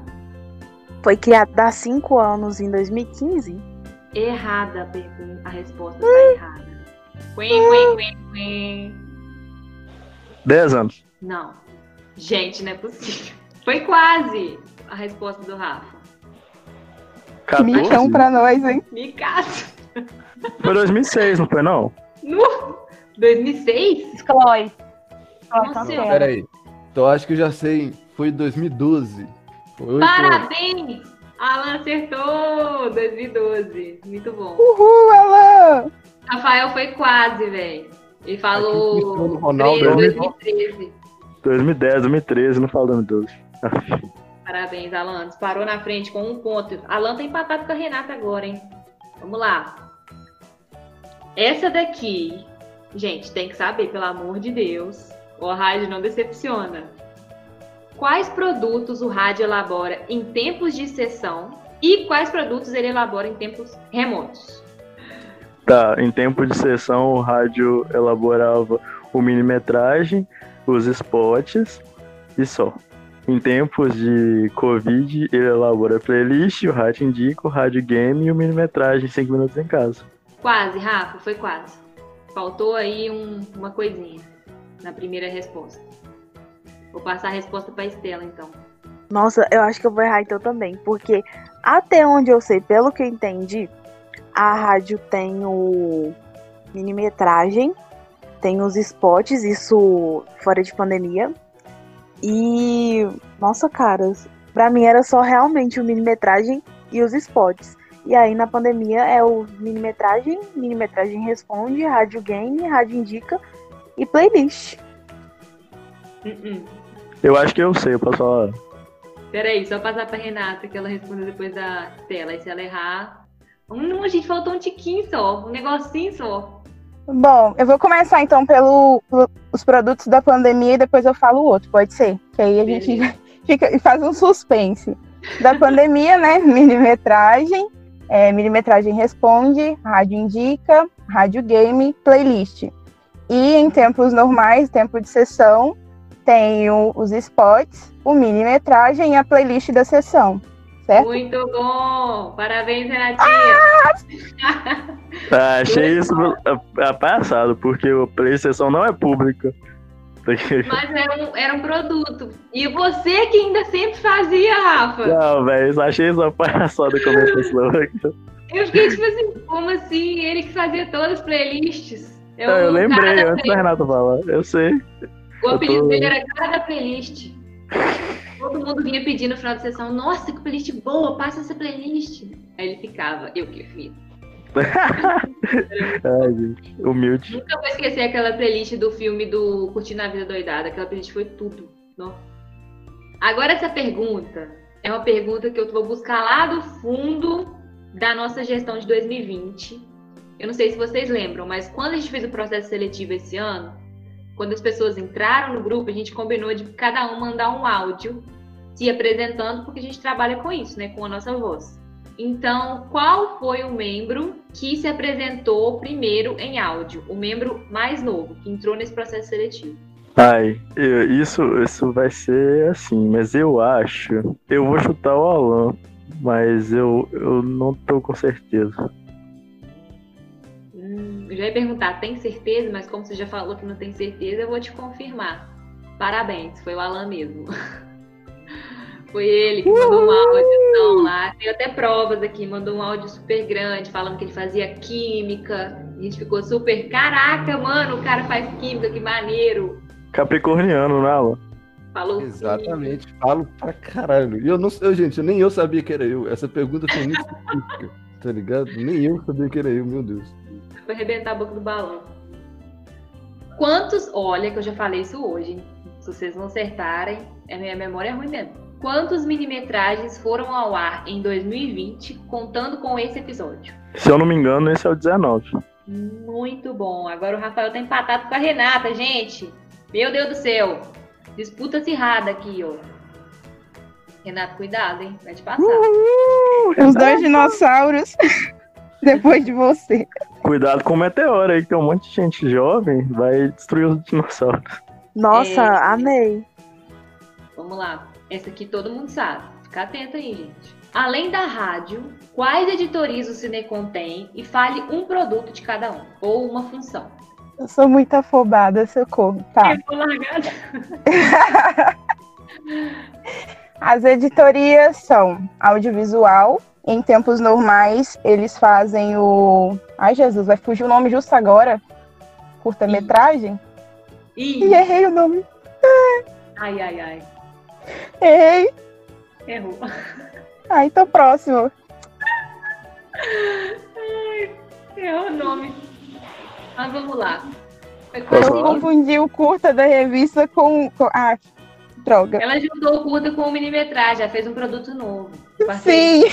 S9: Foi criado há cinco anos em 2015.
S3: Errada a pergunta. A resposta tá errada. Quen, quen, quen, quen.
S4: Dez anos.
S3: Não. Gente, não é possível. Foi quase a resposta do Rafa.
S7: Que micão
S4: 14?
S7: pra nós, hein?
S3: Me caso.
S4: Foi 2006, não foi não?
S3: No 2006?
S8: Exclói.
S3: Nossa,
S6: Pera aí. Então acho que eu já sei. Foi 2012. Foi.
S3: Parabéns! Alan acertou! 2012. Muito bom.
S7: Uhul, Alan!
S3: Rafael foi quase, velho. Ele falou
S6: Ronaldo
S3: 13,
S6: é
S3: 2013.
S4: 2010, 2013, não falo 2012.
S3: Parabéns, Alan. Disparou na frente com um ponto. Alan tá empatado com a Renata agora, hein? Vamos lá. Essa daqui, gente, tem que saber, pelo amor de Deus. O rádio não decepciona. Quais produtos o rádio elabora em tempos de sessão e quais produtos ele elabora em tempos remotos?
S4: Tá, em tempo de sessão o rádio elaborava o minimetragem, os spots e só. Em tempos de Covid, ele elabora a playlist, o rádio indica, o rádio game e o minimetragem 5 minutos em casa.
S3: Quase, Rafa, foi quase. Faltou aí um- uma coisinha na primeira resposta. Vou passar a resposta para Estela, então.
S9: Nossa, eu acho que eu vou errar então também, porque até onde eu sei, pelo que eu entendi, a rádio tem o minimetragem, tem os spots, isso fora de pandemia. E nossa, cara, pra mim era só realmente o minimetragem e os spots. E aí na pandemia é o minimetragem, minimetragem responde, rádio game, rádio indica e playlist.
S3: Uh-uh.
S4: Eu acho que eu sei, eu posso falar.
S3: Peraí, só passar pra Renata que ela responde depois da Estela. E se ela errar. Hum, a gente faltou um tiquinho só, um negocinho só.
S7: Bom, eu vou começar então pelo, pelo- os produtos da pandemia e depois eu falo o outro, pode ser? Que aí a gente já, fica, e faz um suspense. Da pandemia, né? Minimetragem, é, Minimetragem Responde, Rádio Indica, Rádio Game, Playlist. E em tempos normais, tempo de sessão, tem o- os spots, o minimetragem e a playlist da sessão, certo?
S3: Muito bom! Parabéns, Renatinha!
S4: Ah, achei isso é, é palhaçado, porque o PlayStation não é pública.
S3: Mas era um, era um produto. E você que ainda sempre fazia, Rafa.
S4: Não, velho, achei isso palhaçada como essa slogan.
S3: Eu fiquei tipo assim, como assim? Ele que fazia todas as playlists. É
S4: Eu, eu lembrei antes da Renata falar, eu sei.
S3: O apelido
S4: tô-
S3: dele era cara da playlist. Todo mundo vinha pedindo no final de sessão, nossa, que playlist boa, passa essa playlist. Aí ele ficava, eu que fiz.
S4: Ai, gente, humilde.
S3: Nunca vou esquecer aquela playlist do filme do Curtindo a Vida Doidada. Aquela playlist foi tudo. Agora essa pergunta é uma pergunta que eu vou buscar lá do fundo da nossa gestão de 2020. Eu não sei se vocês lembram, mas quando a gente fez o processo seletivo esse ano, quando as pessoas entraram no grupo, a gente combinou de cada um mandar um áudio se apresentando, porque a gente trabalha com isso, né? Com a nossa voz. Então, qual foi o membro que se apresentou primeiro em áudio? O membro mais novo, que entrou nesse processo seletivo.
S4: Ai, eu- isso, isso vai ser assim, mas eu acho. Eu vou chutar o Alan, mas eu, eu não tô com certeza.
S3: Eu já ia perguntar, tem certeza? Mas como você já falou que não tem certeza, eu vou te confirmar. Parabéns, foi o Alan mesmo. Foi ele que mandou um áudio lá. Tem até provas aqui, mandou um áudio super grande, falando que ele fazia química. A gente ficou super. Caraca, mano, o cara faz química, que maneiro.
S4: Capricorniano, né, Alan?
S3: Falou
S6: Exatamente, falo pra caralho. E eu não eu, gente, nem eu sabia que era eu. Essa pergunta foi muito específica, tá ligado? Nem eu sabia que era eu, meu Deus.
S3: Foi arrebentar a boca do balão. Quantos. Olha, que eu já falei isso hoje, hein? Se vocês não acertarem, a minha memória é ruim mesmo. Quantos minimetragens foram ao ar em 2020, contando com esse episódio?
S4: Se eu não me engano, esse é o 19.
S3: Muito bom. Agora o Rafael tá empatado com a Renata, gente. Meu Deus do céu. Disputa acirrada aqui, ó. Renato, cuidado, hein? Vai te passar.
S7: Os dois dinossauros depois de você.
S4: Cuidado com o meteoro aí, que tem um monte de gente jovem, vai destruir os dinossauros.
S9: Nossa,
S3: É.
S9: amei.
S3: Vamos lá. Essa aqui todo mundo sabe. Fica atento aí, gente. Além da rádio, quais editorias o Cinecom tem? E fale um produto de cada um. Ou uma função.
S7: Eu sou muito afobada, socorro. Tá.
S3: Eu vou largar.
S7: As editorias são audiovisual. Em tempos normais, eles fazem o. Ai, Jesus, vai fugir o nome justo agora. Curta-metragem?
S3: Ih,
S7: E errei o nome.
S3: ai, ai, ai.
S7: Errei.
S3: Errou.
S7: Ai, tô próximo.
S3: Errou o nome. Mas vamos lá. Foi
S7: Eu confundi o curta da revista com. com... Ah, droga.
S3: Ela juntou o curta com o minimetragem, já fez um produto novo.
S7: Sim.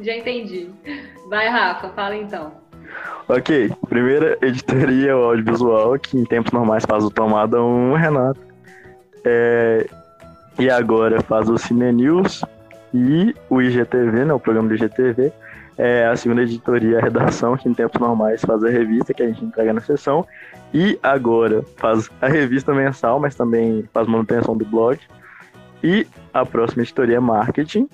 S3: Já entendi. Vai, Rafa, fala então.
S4: Ok, primeira editoria audiovisual, que em tempos normais faz o Tomada 1, Renato. É, e agora faz o Cine News e o IGTV, né, o programa do IGTV. É a segunda editoria, a redação, que em tempos normais faz a revista, que a gente entrega na sessão. E agora faz a revista mensal, mas também faz manutenção do blog. E a próxima editoria é marketing,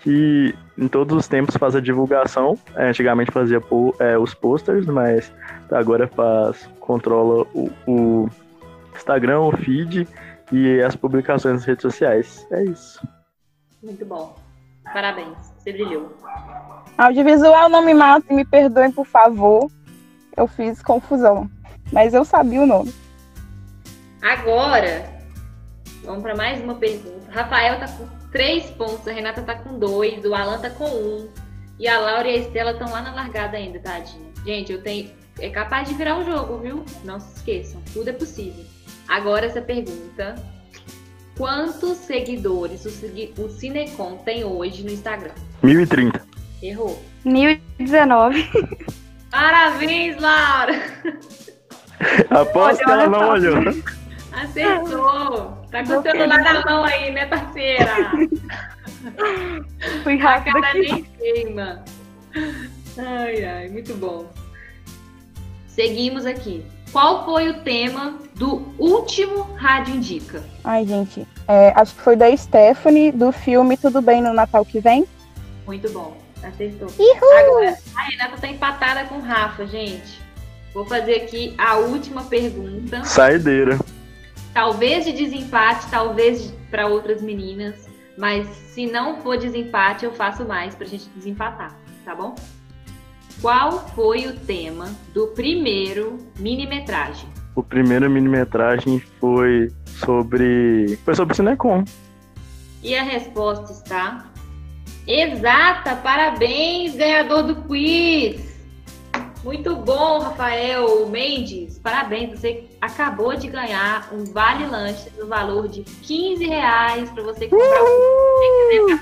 S4: que em todos os tempos faz a divulgação. É, antigamente fazia é, os posters, mas agora faz controla o, o Instagram, o feed e as publicações nas redes sociais. É isso.
S3: Muito bom. Parabéns, você brilhou.
S7: Audiovisual não me mata e me perdoem, por favor. Eu fiz confusão. Mas eu sabia o nome.
S3: Agora, vamos para mais uma pergunta. Rafael tá com três pontos, a Renata tá com dois, o Alan tá com um. E a Laura e a Estela estão lá na largada ainda, tadinha. Gente, eu tenho. É capaz de virar o jogo, viu? Não se esqueçam, tudo é possível. Agora essa pergunta. Quantos seguidores o, Cine- o Cinecom tem hoje no Instagram?
S4: 1030.
S3: Errou.
S8: 1019.
S3: Parabéns, Laura!
S4: Aposto que ela não olhou.
S3: Acertou! Tá com o celular na mão aí, né, parceira?
S8: Fui
S3: A
S8: rápida
S3: cara
S8: aqui.
S3: nem queima. Ai, ai, muito bom. Seguimos aqui. Qual foi o tema do último Rádio Indica?
S7: Ai, gente. é, acho que foi da Stephanie, do filme Tudo Bem no Natal que vem.
S3: Muito bom, acertou.
S7: Uhul!
S3: Agora, a Renata tá empatada com o Rafa, gente. Vou fazer aqui a última pergunta.
S4: Saideira.
S3: Talvez de desempate, talvez para outras meninas. Mas se não for desempate, eu faço mais pra gente desempatar, tá bom? Qual foi o tema do primeiro mini-metragem?
S4: O primeiro mini-metragem foi sobre. Foi sobre Cinecom.
S3: E a resposta está exata. Parabéns, ganhador do quiz. Muito bom, Rafael Mendes. Parabéns, você acabou de ganhar um vale lanche no valor de 15 reais para você comprar o que.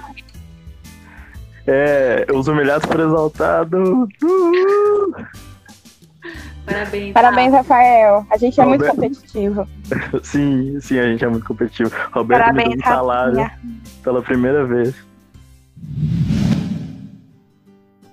S4: É, os humilhados por exaltado.
S3: Parabéns.
S7: Parabéns, Rafael. A gente é muito
S4: Roberto.
S7: competitivo.
S4: Sim, sim, a gente é muito competitivo. Roberto
S7: Parabéns,
S4: me deu um salário
S7: Rafinha.
S4: pela primeira vez.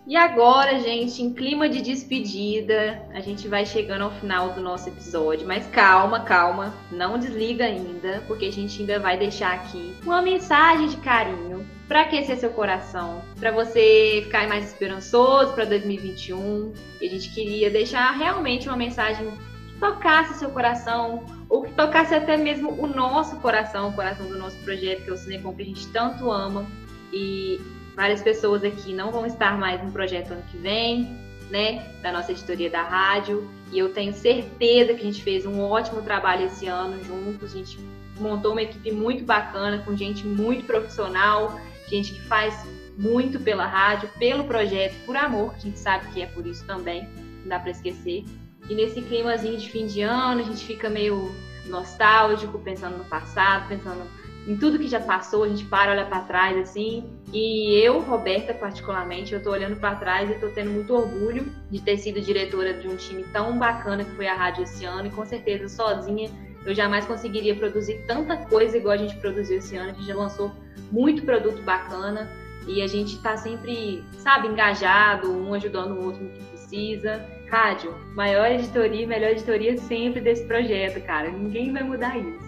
S3: E agora, gente, em clima de despedida, a gente vai chegando ao final do nosso episódio. Mas calma, calma, não desliga ainda, porque a gente ainda vai deixar aqui uma mensagem de carinho para aquecer seu coração, para você ficar mais esperançoso para 2021. E a gente queria deixar realmente uma mensagem que tocasse seu coração, ou que tocasse até mesmo o nosso coração, o coração do nosso projeto, que é o Cinecom, que a gente tanto ama. E várias pessoas aqui não vão estar mais no projeto ano que vem, né? Da nossa editoria da rádio. E eu tenho certeza que a gente fez um ótimo trabalho esse ano juntos. A gente montou uma equipe muito bacana, com gente muito profissional, gente que faz muito pela rádio, pelo projeto, por amor, que a gente sabe que é por isso também, não dá para esquecer. E nesse climazinho de fim de ano, a gente fica meio nostálgico, pensando no passado, pensando em tudo que já passou, a gente para, olha para trás assim. E eu, Roberta, particularmente, eu tô olhando para trás e tô tendo muito orgulho de ter sido diretora de um time tão bacana que foi a rádio esse ano. E com certeza, sozinha, eu jamais conseguiria produzir tanta coisa igual a gente produziu esse ano. A gente já lançou muito produto bacana e a gente tá sempre, sabe, engajado, um ajudando o outro no que precisa. Rádio, maior editoria melhor editoria sempre desse projeto, cara. Ninguém vai mudar isso.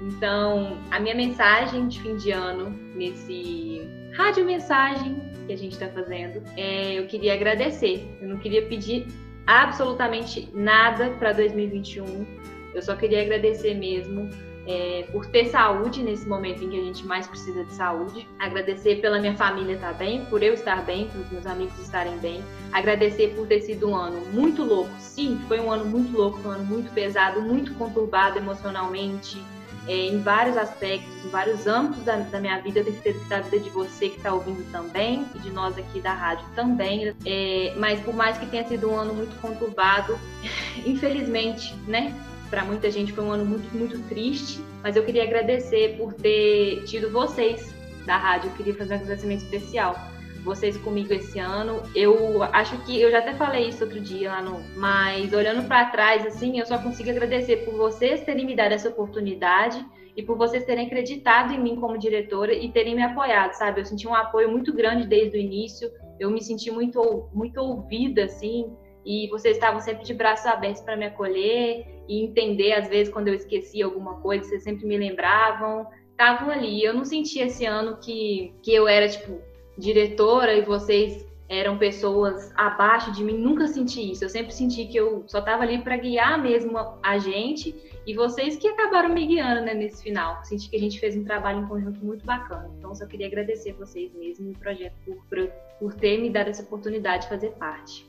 S3: Então, a minha mensagem de fim de ano nesse rádio mensagem que a gente está fazendo, é, eu queria agradecer. Eu não queria pedir absolutamente nada para 2021. Eu só queria agradecer mesmo é, por ter saúde nesse momento em que a gente mais precisa de saúde. Agradecer pela minha família estar bem, por eu estar bem, pelos meus amigos estarem bem. Agradecer por ter sido um ano muito louco. Sim, foi um ano muito louco, foi um ano muito pesado, muito conturbado emocionalmente, é, em vários aspectos, em vários âmbitos da, da minha vida. Eu tenho certeza que da vida de você que está ouvindo também, e de nós aqui da rádio também. É, mas por mais que tenha sido um ano muito conturbado, infelizmente, né? para muita gente foi um ano muito, muito triste, mas eu queria agradecer por ter tido vocês da rádio. Eu queria fazer um agradecimento especial. Vocês comigo esse ano. Eu acho que eu já até falei isso outro dia lá no. Mas olhando para trás, assim, eu só consigo agradecer por vocês terem me dado essa oportunidade e por vocês terem acreditado em mim como diretora e terem me apoiado, sabe? Eu senti um apoio muito grande desde o início. Eu me senti muito, muito ouvida, assim, e vocês estavam sempre de braços abertos para me acolher e entender, às vezes, quando eu esquecia alguma coisa, vocês sempre me lembravam, estavam ali. Eu não senti esse ano que, que eu era, tipo, diretora e vocês eram pessoas abaixo de mim, nunca senti isso. Eu sempre senti que eu só estava ali para guiar mesmo a gente e vocês que acabaram me guiando né, nesse final. Senti que a gente fez um trabalho em conjunto muito bacana. Então, só queria agradecer vocês mesmo no projeto por, por, por ter me dado essa oportunidade de fazer parte.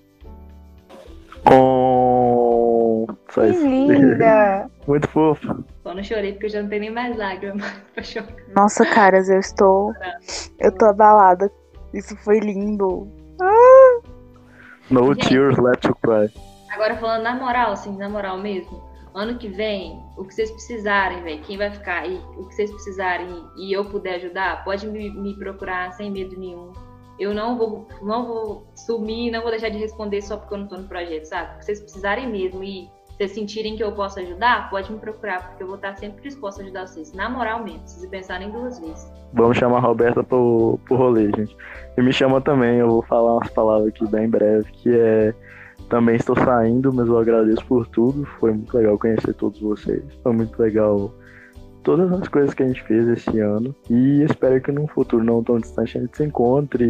S4: Só
S7: Que linda!
S4: Muito fofo.
S3: Só não chorei porque eu já não tenho nem mais lágrimas pra chorar.
S9: Nossa, caras, eu estou. Eu tô abalada. Isso foi lindo.
S4: No
S3: Gente.
S4: tears left to cry.
S3: Agora falando na moral, assim, na moral mesmo. Ano que vem, o que vocês precisarem, velho, quem vai ficar aí, o que vocês precisarem e eu puder ajudar, pode me, me procurar sem medo nenhum. Eu não vou, não vou sumir, não vou deixar de responder só porque eu não tô no projeto, sabe? O que vocês precisarem mesmo e vocês sentirem que eu posso ajudar, pode me procurar, porque eu vou estar sempre disposta a ajudar vocês. Na moral mesmo, vocês pensarem duas vezes.
S4: Vamos chamar a Roberta pro, pro rolê, gente. E me chama também, eu vou falar umas palavras aqui bem breve, que é. Também estou saindo, mas eu agradeço por tudo. Foi muito legal conhecer todos vocês. Foi muito legal todas as coisas que a gente fez esse ano. E espero que num futuro não tão distante a gente se encontre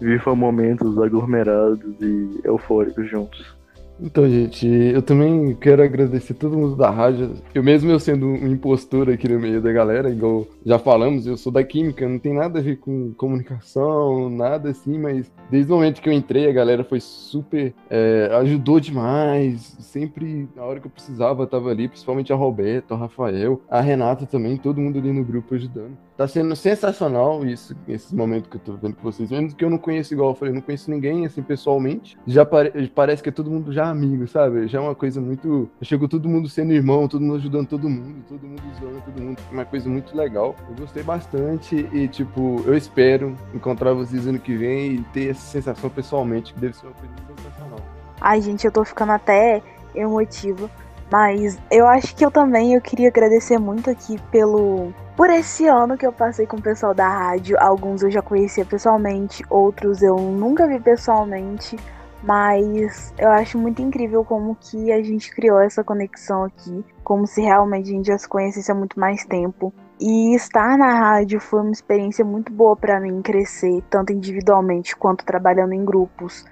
S4: e viva momentos aglomerados e eufóricos juntos.
S6: Então, gente, eu também quero agradecer todo mundo da rádio. Eu mesmo eu sendo um impostor aqui no meio da galera, igual já falamos, eu sou da química, não tem nada a ver com comunicação, nada assim, mas desde o momento que eu entrei, a galera foi super. é, ajudou demais. Sempre, na hora que eu precisava, tava ali, principalmente a Roberta, o Rafael, a Renata também, todo mundo ali no grupo ajudando. Tá sendo sensacional isso, esse momento que eu tô vendo com vocês. Mesmo que eu não conheço, igual eu falei, não conheço ninguém assim pessoalmente. Já pare- parece que é todo mundo já amigo, sabe? Já é uma coisa muito. Chegou todo mundo sendo irmão, todo mundo ajudando todo mundo, todo mundo zoando todo mundo. Uma coisa muito legal. Eu gostei bastante e, tipo, eu espero encontrar vocês ano que vem e ter essa sensação pessoalmente, que deve ser uma coisa sensacional.
S9: Ai, gente, eu tô ficando até emotiva. Mas eu acho que eu também eu queria agradecer muito aqui pelo por esse ano que eu passei com o pessoal da rádio. Alguns eu já conhecia pessoalmente, outros eu nunca vi pessoalmente. Mas eu acho muito incrível como que a gente criou essa conexão aqui, como se realmente a gente já se conhecesse há muito mais tempo. E estar na rádio foi uma experiência muito boa pra mim crescer, tanto individualmente quanto trabalhando em grupos.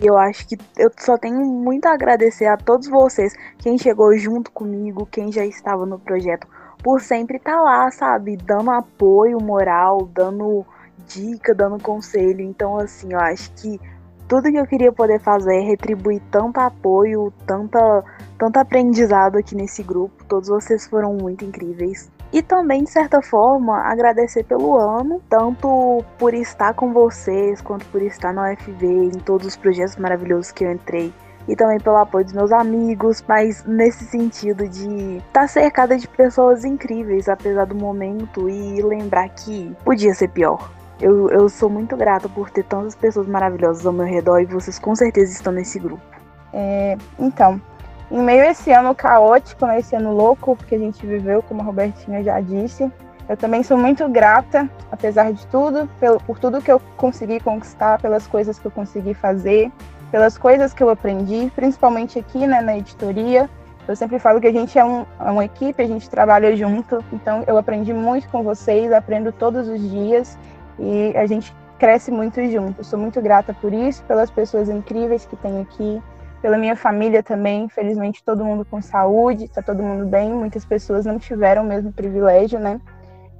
S9: E eu acho que eu só tenho muito a agradecer a todos vocês, quem chegou junto comigo, quem já estava no projeto, por sempre estar lá, sabe? Dando apoio moral, dando dica, dando conselho. Então, assim, eu acho que tudo que eu queria poder fazer é retribuir tanto apoio, tanta, tanto aprendizado aqui nesse grupo. Todos vocês foram muito incríveis. E também, de certa forma, agradecer pelo ano, tanto por estar com vocês, quanto por estar na UFV, em todos os projetos maravilhosos que eu entrei. E também pelo apoio dos meus amigos, mas nesse sentido de estar cercada de pessoas incríveis, apesar do momento, e lembrar que podia ser pior. Eu, eu sou muito grata por ter tantas pessoas maravilhosas ao meu redor e vocês com certeza estão nesse grupo.
S7: É, então, em meio a esse ano caótico, né, esse ano louco que a gente viveu, como a Robertinha já disse, eu também sou muito grata, apesar de tudo, por tudo que eu consegui conquistar, pelas coisas que eu consegui fazer, pelas coisas que eu aprendi, principalmente aqui né, na editoria. Eu sempre falo que a gente é, um, é uma equipe, a gente trabalha junto, então eu aprendi muito com vocês, aprendo todos os dias e a gente cresce muito junto. Sou muito grata por isso, pelas pessoas incríveis que tem aqui, pela minha família também. Felizmente todo mundo com saúde, tá todo mundo bem. Muitas pessoas não tiveram o mesmo privilégio, né?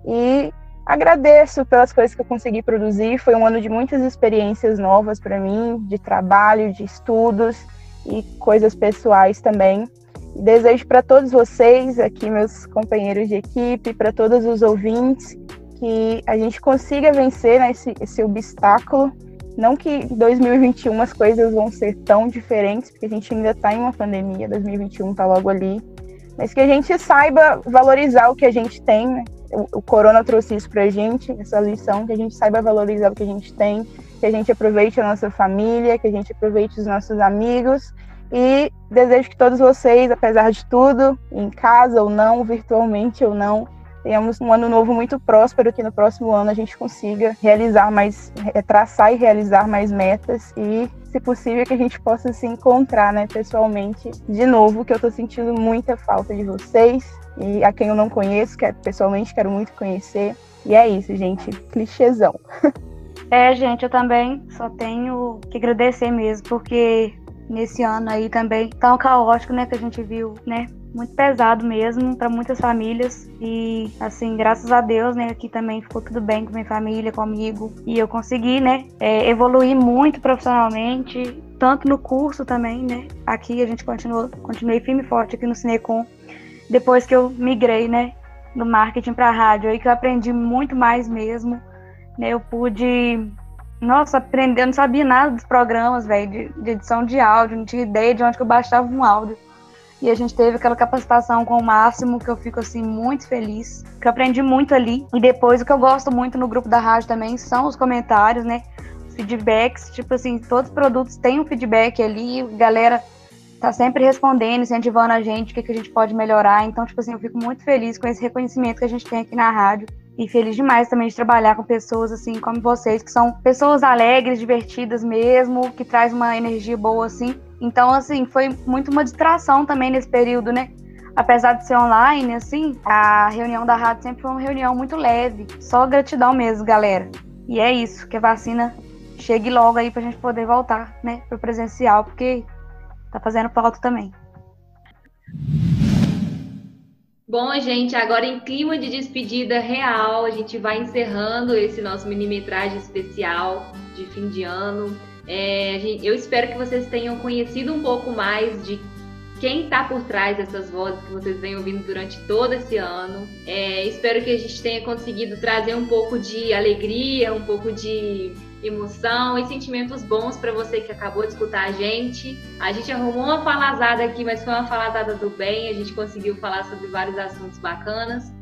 S7: E agradeço pelas coisas que eu consegui produzir. Foi um ano de muitas experiências novas para mim, de trabalho, de estudos e coisas pessoais também. Desejo para todos vocês, aqui meus companheiros de equipe, para todos os ouvintes, que a gente consiga vencer né, esse, esse obstáculo. Não que em 2021 as coisas vão ser tão diferentes, porque a gente ainda está em uma pandemia, 2021 está logo ali, mas que a gente saiba valorizar o que a gente tem. Né? O, o Corona trouxe isso para a gente, essa lição, que a gente saiba valorizar o que a gente tem, que a gente aproveite a nossa família, que a gente aproveite os nossos amigos. E desejo que todos vocês, apesar de tudo, em casa ou não, virtualmente ou não, tenhamos um ano novo muito próspero, que no próximo ano a gente consiga realizar mais, traçar e realizar mais metas e, se possível, que a gente possa se encontrar, né, pessoalmente de novo, que eu tô sentindo muita falta de vocês e a quem eu não conheço, que pessoalmente quero muito conhecer. E é isso, gente, clichêzão.
S8: É, gente, eu também só tenho que agradecer mesmo, porque nesse ano aí também tão caótico, né, que a gente viu, né, muito pesado mesmo para muitas famílias. E assim graças a Deus né aqui também ficou tudo bem com minha família comigo e eu consegui né é, evoluir muito profissionalmente tanto no curso também né. Aqui a gente continuou continuei firme e forte aqui no Cinecom depois que eu migrei né do marketing para rádio aí que eu aprendi muito mais mesmo né. Eu pude nossa, aprender, eu não sabia nada dos programas, velho, de, de edição de áudio, não tinha ideia de onde que eu baixava um áudio e a gente teve aquela capacitação com o máximo que eu fico assim muito feliz, que eu aprendi muito ali. E depois o que eu gosto muito no grupo da rádio também são os comentários, né? Os feedbacks, tipo assim, todos os produtos têm um feedback ali, galera tá sempre respondendo, incentivando a gente, o que, que a gente pode melhorar. Então, tipo assim, eu fico muito feliz com esse reconhecimento que a gente tem aqui na rádio. E feliz demais também de trabalhar com pessoas assim como vocês, que são pessoas alegres, divertidas mesmo, que traz uma energia boa assim. Então, assim, foi muito uma distração também nesse período, né? Apesar de ser online, assim, a reunião da rádio sempre foi uma reunião muito leve. Só gratidão mesmo, galera. E é isso, que a vacina chegue logo aí pra gente poder voltar, né, pro presencial, porque tá fazendo falta também.
S3: Bom, gente, agora em clima de despedida real, a gente vai encerrando esse nosso minimetragem especial de fim de ano. É, eu espero que vocês tenham conhecido um pouco mais de quem está por trás dessas vozes que vocês vêm ouvindo durante todo esse ano. É, espero que a gente tenha conseguido trazer um pouco de alegria, um pouco de emoção e sentimentos bons para você que acabou de escutar a gente. A gente arrumou uma falazada aqui, mas foi uma falazada do bem. A gente conseguiu falar sobre vários assuntos bacanas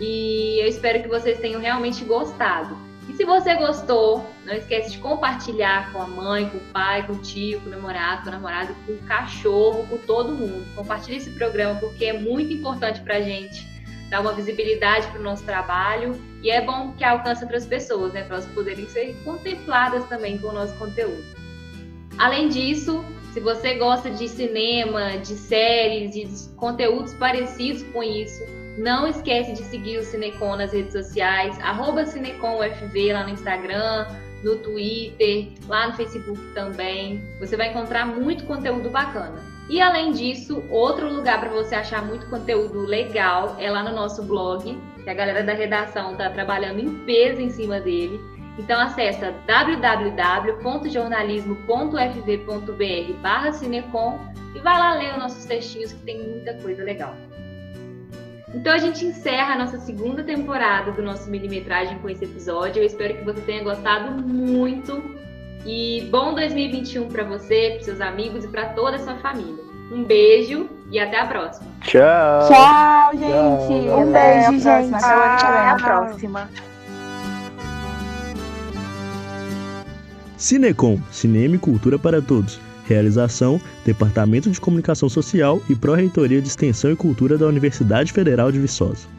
S3: e eu espero que vocês tenham realmente gostado. E se você gostou, não esquece de compartilhar com a mãe, com o pai, com o tio, com o namorado, com a namorada, com o cachorro, com todo mundo. Compartilhe esse programa porque é muito importante para gente dar uma visibilidade para o nosso trabalho e é bom que alcance outras pessoas, né, para elas poderem ser contempladas também com o nosso conteúdo. Além disso, se você gosta de cinema, de séries de conteúdos parecidos com isso, não esquece de seguir o Cinecom nas redes sociais, arroba CinecomUFV lá no Instagram, no Twitter, lá no Facebook também. Você vai encontrar muito conteúdo bacana. E além disso, outro lugar para você achar muito conteúdo legal é lá no nosso blog, que a galera da redação está trabalhando em peso em cima dele. Então acessa www.jornalismo.fv.br cinecom e vai lá ler os nossos textinhos que tem muita coisa legal. Então a gente encerra a nossa segunda temporada do nosso milimetragem com esse episódio. Eu espero que você tenha gostado muito e bom 2021 para você, para seus amigos e para toda a sua família. Um beijo e até a próxima.
S4: Tchau.
S7: Tchau, gente.
S9: Tchau.
S7: Um beijo, gente.
S9: Até a próxima.
S13: Cinecom, Cinema e Cultura para Todos. Realização: Departamento de Comunicação Social e Pró-Reitoria de Extensão e Cultura da Universidade Federal de Viçosa.